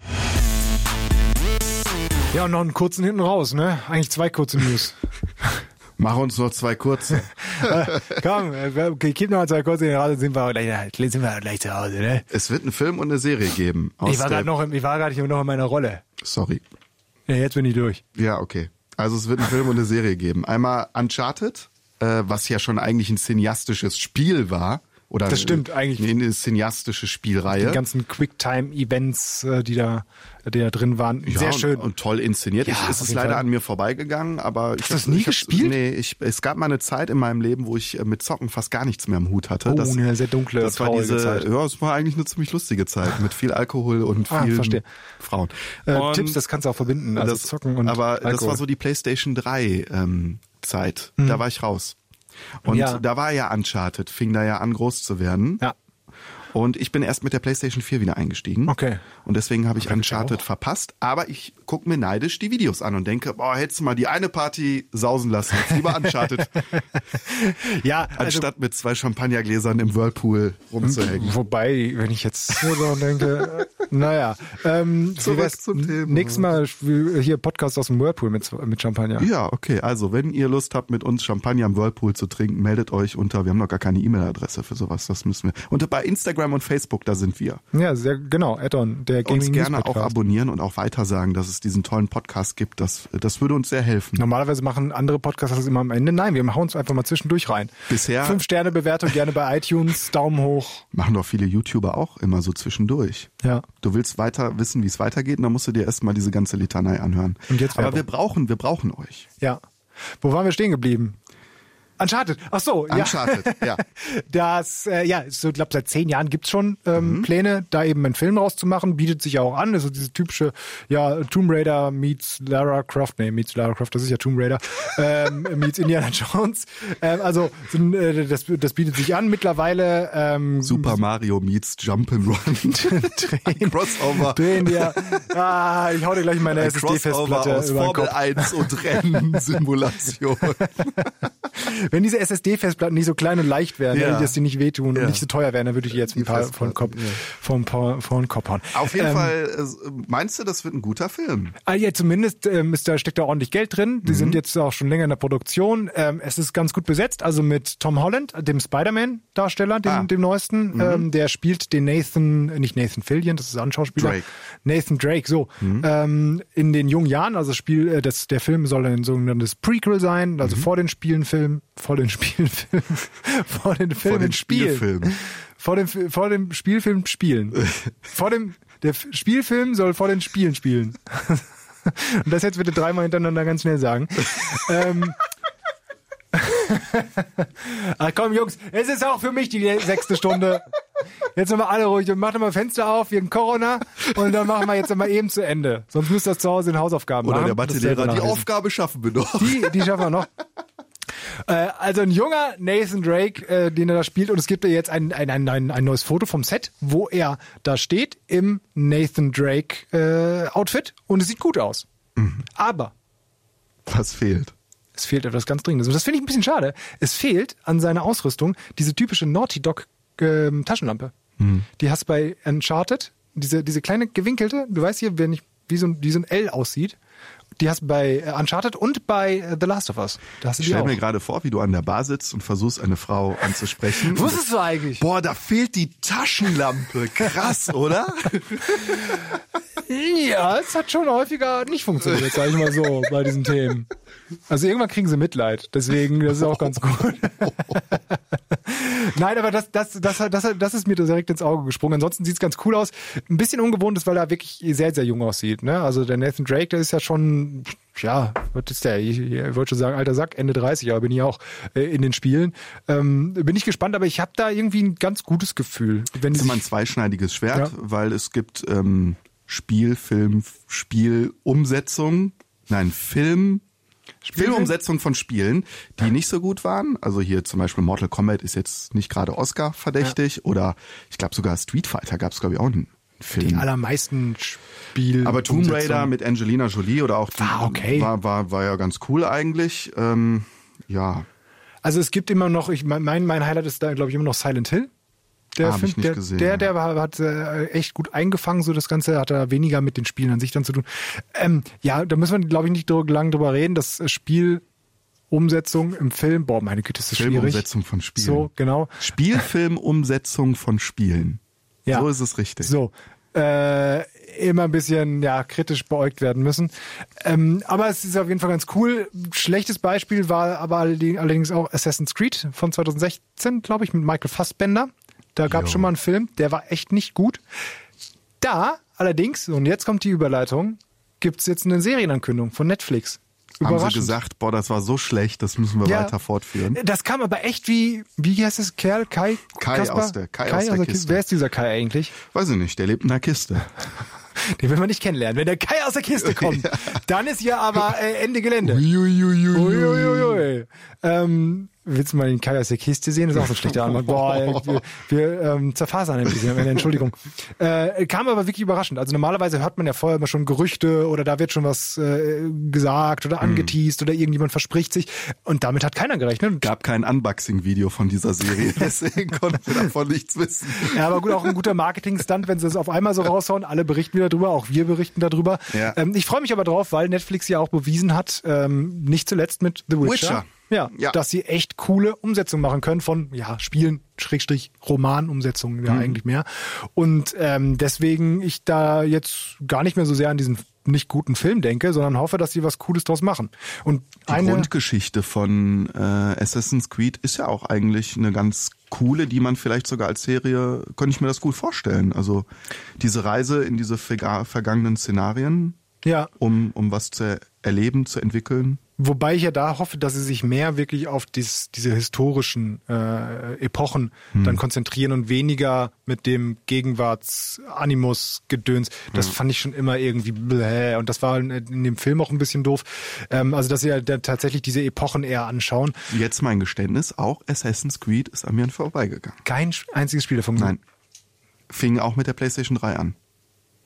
Ja, und noch einen kurzen hinten raus, ne? Eigentlich zwei kurze News. Mach uns noch zwei kurze. Komm, äh, gib noch mal zwei kurze hinten raus, dann sind wir, gleich, sind wir gleich zu Hause, ne? Es wird einen Film und eine Serie geben. Ich war gerade noch, im- ich war gerade noch in meiner Rolle. Sorry. Ja, jetzt bin ich durch. Ja, okay. Also es wird einen Film und eine Serie geben. Einmal Uncharted, äh, was ja schon eigentlich ein cineastisches Spiel war. Oder Das stimmt, eigentlich. Eine, eine cineastische Spielreihe. Die ganzen Quicktime-Events, äh, die da, die da drin waren. Ja, Sehr und, schön. Und toll inszeniert. Ja, ich, es ist jeden leider Fall. an mir vorbeigegangen, aber ich Hast du das nie ich gespielt? Nee, ich, es gab mal eine Zeit in meinem Leben, wo ich äh, mit Zocken fast gar nichts mehr am Hut hatte. Oh, das, eine sehr dunkle, das war diese, Zeit. Ja, es war eigentlich eine ziemlich lustige Zeit mit viel Alkohol und Ah, vielen verstehe. Frauen. Äh, Und Tipps, das kannst du auch verbinden. Also das, Zocken und aber das Alkohol. war so die PlayStation 3 ähm, Zeit. Da war ich raus. Und Ja. da war ja Uncharted, fing da ja an groß zu werden. Ja. Und ich bin erst mit der PlayStation 4 wieder eingestiegen. Okay. Und deswegen habe ich ich Uncharted auch. verpasst. Aber ich gucke mir neidisch die Videos an und denke, boah, hättest du mal die eine Party sausen lassen. Jetzt lieber Uncharted, Ja, also, anstatt mit zwei Champagnergläsern im Whirlpool rumzuhängen. wobei, wenn ich jetzt so daran denke, äh, naja. Ähm, Zurück zum Thema. Nächstes Mal hier Podcast aus dem Whirlpool mit, mit Champagner. Ja, okay. Also, wenn ihr Lust habt, mit uns Champagner im Whirlpool zu trinken, meldet euch unter, wir haben noch gar keine E-Mail-Adresse für sowas, das müssen wir. Und bei Instagram und Facebook, da sind wir. Ja, sehr genau. Addon, der Gaming uns gerne auch abonnieren und auch weiter sagen, dass es diesen tollen Podcast gibt. Das, das würde uns sehr helfen. Normalerweise machen andere Podcasts das immer am Ende. Nein, wir hauen uns einfach mal zwischendurch rein. Bisher- Fünf Sterne Bewertung gerne bei iTunes, Daumen hoch. Machen doch viele YouTuber auch immer so zwischendurch. Ja. Du willst weiter wissen, wie es weitergeht, und dann musst du dir erstmal diese ganze Litanei anhören. Und jetzt Aber Werbung. wir brauchen, wir brauchen euch. Ja. Wo waren wir stehen geblieben? Uncharted. Ach so, ja. Uncharted, ja. Das, äh, ja, so, ich glaube, seit zehn Jahren gibt's schon ähm, Mhm. Pläne, da eben einen Film rauszumachen. Bietet sich ja auch an. Also diese typische, ja, Tomb Raider meets Lara Croft. Nee, meets Lara Croft, das ist ja Tomb Raider. ähm, meets Indiana Jones. Ähm, also sind, äh, das, das bietet sich an. Mittlerweile ähm, Super Mario meets Jump'n'Run. Crossover. drehen wir. Ah, ich hau dir gleich meine SSD-Festplatte aus über den Formel Kopf. 1 und Rennsimulation. Wenn diese SSD-Festplatten nicht so klein und leicht wären, Ja. dass die nicht wehtun und nicht so teuer wären, dann würde ich jetzt ein Die paar von Kopf, vom, vom, Kopf hauen. Auf jeden Ähm, Fall, äh, meinst du, das wird ein guter Film? Ah, ja, zumindest ähm, ist da, steckt da ordentlich Geld drin. Die Mhm. sind jetzt auch schon länger in der Produktion. Ähm, es ist ganz gut besetzt, also mit Tom Holland, dem Spider-Man-Darsteller, dem, Ah. dem neuesten. Ähm, der spielt den Nathan, nicht Nathan Fillion, das ist ein Schauspieler. Drake. Nathan Drake, so. Ähm, in den jungen Jahren, also Spiel, äh, das, der Film soll ein sogenanntes Prequel sein, Mhm. also vor den Spielen, Film, vor den Spielen, Film, vor den Filmen, den Spielen. Spielfilmen. Vor dem, vor dem Spielfilm Spielen. vor dem, Der Spielfilm soll vor den Spielen spielen. Und das jetzt bitte dreimal hintereinander ganz schnell sagen. ähm, Ach komm, Jungs, es ist auch für mich die sechste Stunde. Jetzt nochmal alle ruhig und macht mal Fenster auf wegen Corona und dann machen wir jetzt mal eben zu Ende. Sonst müsst ihr das zu Hause in Hausaufgaben Oder machen. der Das selber Mathelehrer, die. Aufgabe schaffen wir noch. Die, die schaffen wir noch. Äh, also ein junger Nathan Drake, äh, den er da spielt. Und es gibt ja jetzt ein, ein, ein, ein, neues Foto vom Set, wo er da steht im Nathan Drake äh, Outfit. Und es sieht gut aus. Aber Was fehlt? es fehlt etwas ganz Dringendes. Und das finde ich ein bisschen schade. Es fehlt an seiner Ausrüstung diese typische Naughty Dog ähm, Taschenlampe. Die hast bei Uncharted, diese, diese kleine gewinkelte, du weißt hier, wenn ich, wie so ein, wie so ein L aussieht, die hast du bei äh, Uncharted und bei äh, The Last of Us. Da hast du Ich stelle mir gerade vor, wie du an der Bar sitzt und versuchst, eine Frau anzusprechen. Wusstest du eigentlich? Boah, da fehlt die Taschenlampe. Krass, oder? Ja, es hat schon häufiger nicht funktioniert, sag ich mal so, bei diesen Themen. Also irgendwann kriegen sie Mitleid, deswegen, das ist auch ganz gut. Nein, aber das, das, das, das, das ist mir direkt ins Auge gesprungen. Ansonsten sieht's ganz cool aus. Ein bisschen ungewohnt ist, weil er wirklich sehr, sehr jung aussieht. Ne? Also der Nathan Drake, der ist ja schon, ja, was ist der? Ich, ich wollte schon sagen, alter Sack, Ende 30, aber bin ich auch äh, in den Spielen. Ähm, bin ich gespannt, aber ich habe da irgendwie ein ganz gutes Gefühl. Wenn Das ist immer ein zweischneidiges Schwert, Ja. weil es gibt ähm, Spielfilm, Spielumsetzung, nein, Film, Filmumsetzung von Spielen, die nicht so gut waren. Also hier zum Beispiel Mortal Kombat ist jetzt nicht gerade Oscar verdächtig oder ich glaube sogar Street Fighter gab es glaube ich auch einen Film. die allermeisten Spiel. Aber Tomb Raider mit Angelina Jolie oder auch die, War okay. war, war, war ja ganz cool eigentlich. Ähm, ja, Also es gibt immer noch, ich mein mein Highlight ist da, glaube ich, immer noch Silent Hill. Der Film, nicht der, gesehen, der, der war, hat äh, echt gut eingefangen, so das Ganze hat er weniger mit den Spielen an sich dann zu tun. Ähm, ja, da müssen wir, glaube ich, nicht dr- lang drüber reden. Das äh, Spielumsetzung im Film, boah, meine Güte, ist das schwierig. Filmumsetzung von Spielen. So, genau. Spielfilmumsetzung von Spielen. Ja. So ist es richtig. So. Äh, immer ein bisschen ja kritisch beäugt werden müssen. Ähm, aber es ist auf jeden Fall ganz cool. Schlechtes Beispiel war aber alle- allerdings auch Assassin's Creed von 2016, glaube ich, mit Michael Fassbender. Da gab es schon mal einen Film, der war echt nicht gut. Da allerdings, und jetzt kommt die Überleitung, gibt's jetzt eine Serienankündigung von Netflix. Haben sie gesagt, boah, das war so schlecht, das müssen wir Ja. weiter fortführen. Das kam aber echt wie, wie heißt es, Kerl? Kai? Kai Kaspar? aus der- Kai aus der Kiste. Kiste. Wer ist dieser Kai eigentlich? Weiß ich nicht, der lebt in einer Kiste. Den will man nicht kennenlernen. Wenn der Kai aus der Kiste kommt, dann ist ja aber äh, Ende Gelände. Uiuiuiui. Uiuiui. Ähm, willst du mal den Kai aus der Kiste sehen? Das ist auch so ein schlechter Anwalt. Boah, wir, wir ähm, zerfasern ein bisschen am Ende, Entschuldigung. Äh, kam aber wirklich überraschend. Also normalerweise hört man ja vorher immer schon Gerüchte oder da wird schon was äh, gesagt oder angeteased oder irgendjemand verspricht sich. Und damit hat keiner gerechnet. Gab kein Unboxing-Video von dieser Serie, deswegen konnten wir davon nichts wissen. Ja, aber gut, auch ein guter Marketing-Stunt, wenn sie das auf einmal so raushauen. Alle berichten wieder drüber, auch wir berichten darüber. Ja. Ähm, ich freue mich aber drauf, weil Netflix ja auch bewiesen hat, ähm, nicht zuletzt mit The Witcher, Witcher. Ja, Ja. dass sie echt coole Umsetzungen machen können von ja, Spielen, Schrägstrich, Romanumsetzungen, Mhm. ja eigentlich mehr. Und ähm, deswegen ich da jetzt gar nicht mehr so sehr an diesen nicht guten Film denke, sondern hoffe, dass sie was Cooles draus machen. Und Die eine Grundgeschichte von äh, Assassin's Creed ist ja auch eigentlich eine ganz coole, die man vielleicht sogar als Serie, könnte ich mir das gut vorstellen. Also diese Reise in diese verga vergangenen Szenarien, ja, um, um was zu erleben, zu entwickeln. Wobei ich ja da hoffe, dass sie sich mehr wirklich auf dies, diese historischen äh, Epochen Hm. dann konzentrieren und weniger mit dem Gegenwarts-Animus-Gedöns. Das fand ich schon immer irgendwie bläh. Und das war in, in dem Film auch ein bisschen doof. Ähm, also, dass sie ja da tatsächlich diese Epochen eher anschauen. Jetzt mein Geständnis, auch Assassin's Creed ist an mir vorbeigegangen. Kein einziges Spiel davon. Nein. Fing auch mit der PlayStation 3 an.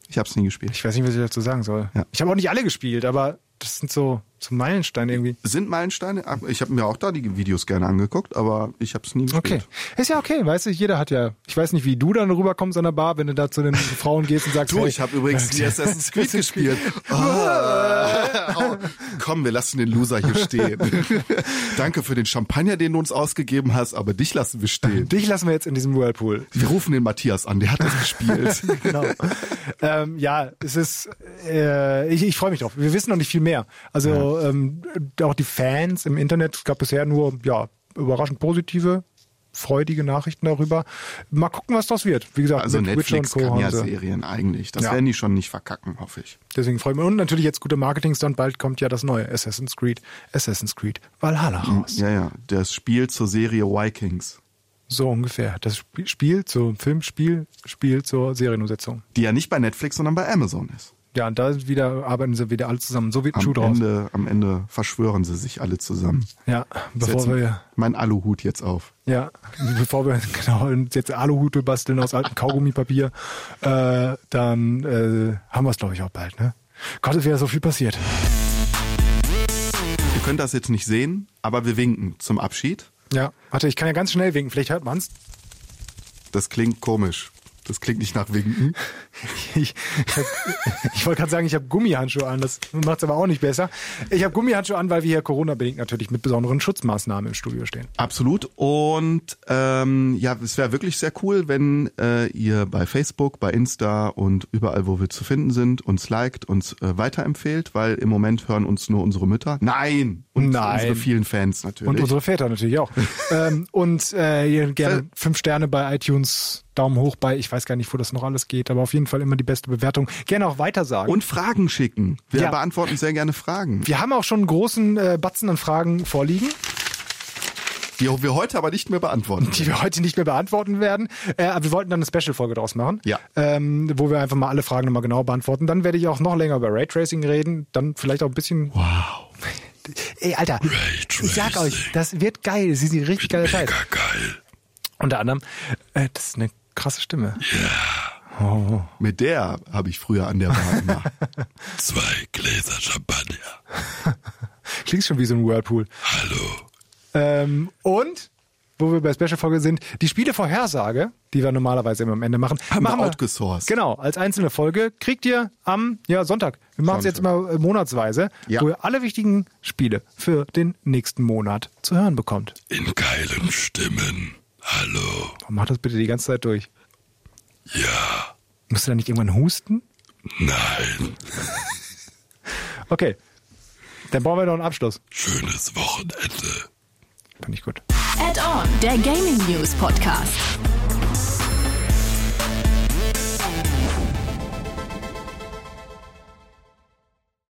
Ich habe es nie gespielt. Ich weiß nicht, was ich dazu sagen soll. Ja. Ich habe auch nicht alle gespielt, aber das sind so, so Meilensteine irgendwie. Sind Meilensteine? Ich habe mir auch da die Videos gerne angeguckt, aber ich habe es nie Okay. gespielt. Ist ja okay, weißt du, jeder hat ja, ich weiß nicht, wie du dann rüberkommst an der Bar, wenn du da zu den Frauen gehst und sagst, Du, hey, ich habe übrigens die Assassin's Creed gespielt. Oh, komm, wir lassen den Loser hier stehen. Danke für den Champagner, den du uns ausgegeben hast, aber dich lassen wir stehen. dich lassen wir jetzt in diesem Whirlpool. Wir rufen den Matthias an, der hat das gespielt. genau. ähm, ja, es ist, äh, ich, ich freue mich drauf. Wir wissen noch nicht viel mehr. Also ähm, auch die Fans im Internet, es gab bisher nur ja überraschend positive freudige Nachrichten darüber. Mal gucken, was das wird. Wie gesagt, Also Netflix kann ja Serien eigentlich. Das Ja. werden die schon nicht verkacken, hoffe ich. Deswegen freue ich mich. Und natürlich jetzt guter Marketingstand. Bald kommt ja das neue Assassin's Creed, Assassin's Creed Valhalla raus. Ja, ja. Das Spiel zur Serie Vikings. So ungefähr. Das Sp- Spiel zum Filmspiel, Spiel zur Serienumsetzung. Die ja nicht bei Netflix, sondern bei Amazon ist. Ja, und da wieder arbeiten sie wieder alle zusammen. So wird ein Schuh Am draus. Ende, am Ende verschwören sie sich alle zusammen. Ja, bevor wir, mein Aluhut jetzt auf. ja, bevor wir genau uns jetzt Aluhute basteln aus altem Kaugummipapier, äh, dann äh, haben wir es, glaube ich, auch bald. Ne? Gott, es wäre so viel passiert. Ihr könnt das jetzt nicht sehen, aber wir winken zum Abschied. Ja, warte, ich kann ja ganz schnell winken. Vielleicht hört man's. Das klingt komisch. Das klingt nicht nach Winken. Ich, ich, ich wollte gerade sagen, ich habe Gummihandschuhe an. Das macht's aber auch nicht besser. Ich habe Gummihandschuhe an, weil wir hier Corona-bedingt natürlich mit besonderen Schutzmaßnahmen im Studio stehen. Absolut. Und ähm, ja, es wäre wirklich sehr cool, wenn äh, ihr bei Facebook, bei Insta und überall, wo wir zu finden sind, uns liked, uns äh, weiterempfehlt, weil im Moment hören uns nur unsere Mütter. Nein! Und Nein. unsere vielen Fans natürlich. Und unsere Väter natürlich auch. ähm, und äh, gerne fünf Sterne bei iTunes, Daumen hoch bei, ich weiß gar nicht, wo das noch alles geht, aber auf jeden Fall immer die beste Bewertung. Gerne auch weitersagen. Und Fragen schicken. Wir Ja. beantworten sehr gerne Fragen, wir haben auch schon einen großen äh, Batzen an Fragen vorliegen, die wir heute aber nicht mehr beantworten. die wir heute nicht mehr beantworten werden. Äh, aber wir wollten dann eine Special-Folge draus machen, Ja. ähm, wo wir einfach mal alle Fragen nochmal genau beantworten. Dann werde ich auch noch länger über Raytracing reden, dann vielleicht auch ein bisschen... Wow. Ey, Alter, ich sag euch, das wird geil. Das ist die richtig geile Zeit. geil. Unter anderem, äh, das ist eine krasse Stimme. Mit der habe ich früher an der Bar immer. Zwei Gläser Champagner. Klingt schon wie so ein Whirlpool. Hallo. Ähm, und, wo wir bei Special-Folge sind, die Spielevorhersage, die wir normalerweise immer am Ende machen, Haben wir machen outgesourced. Genau, als einzelne Folge kriegt ihr am ja, Sonntag. Wir machen es jetzt mal äh, monatsweise, Ja. wo ihr alle wichtigen Spiele für den nächsten Monat zu hören bekommt. In geilen Stimmen. Hallo. Mach das bitte die ganze Zeit durch. Ja. Musst du da nicht irgendwann husten? Nein. Okay. Dann brauchen wir noch einen Abschluss. Schönes Wochenende. Finde ich gut. Add-on, der Gaming News Podcast.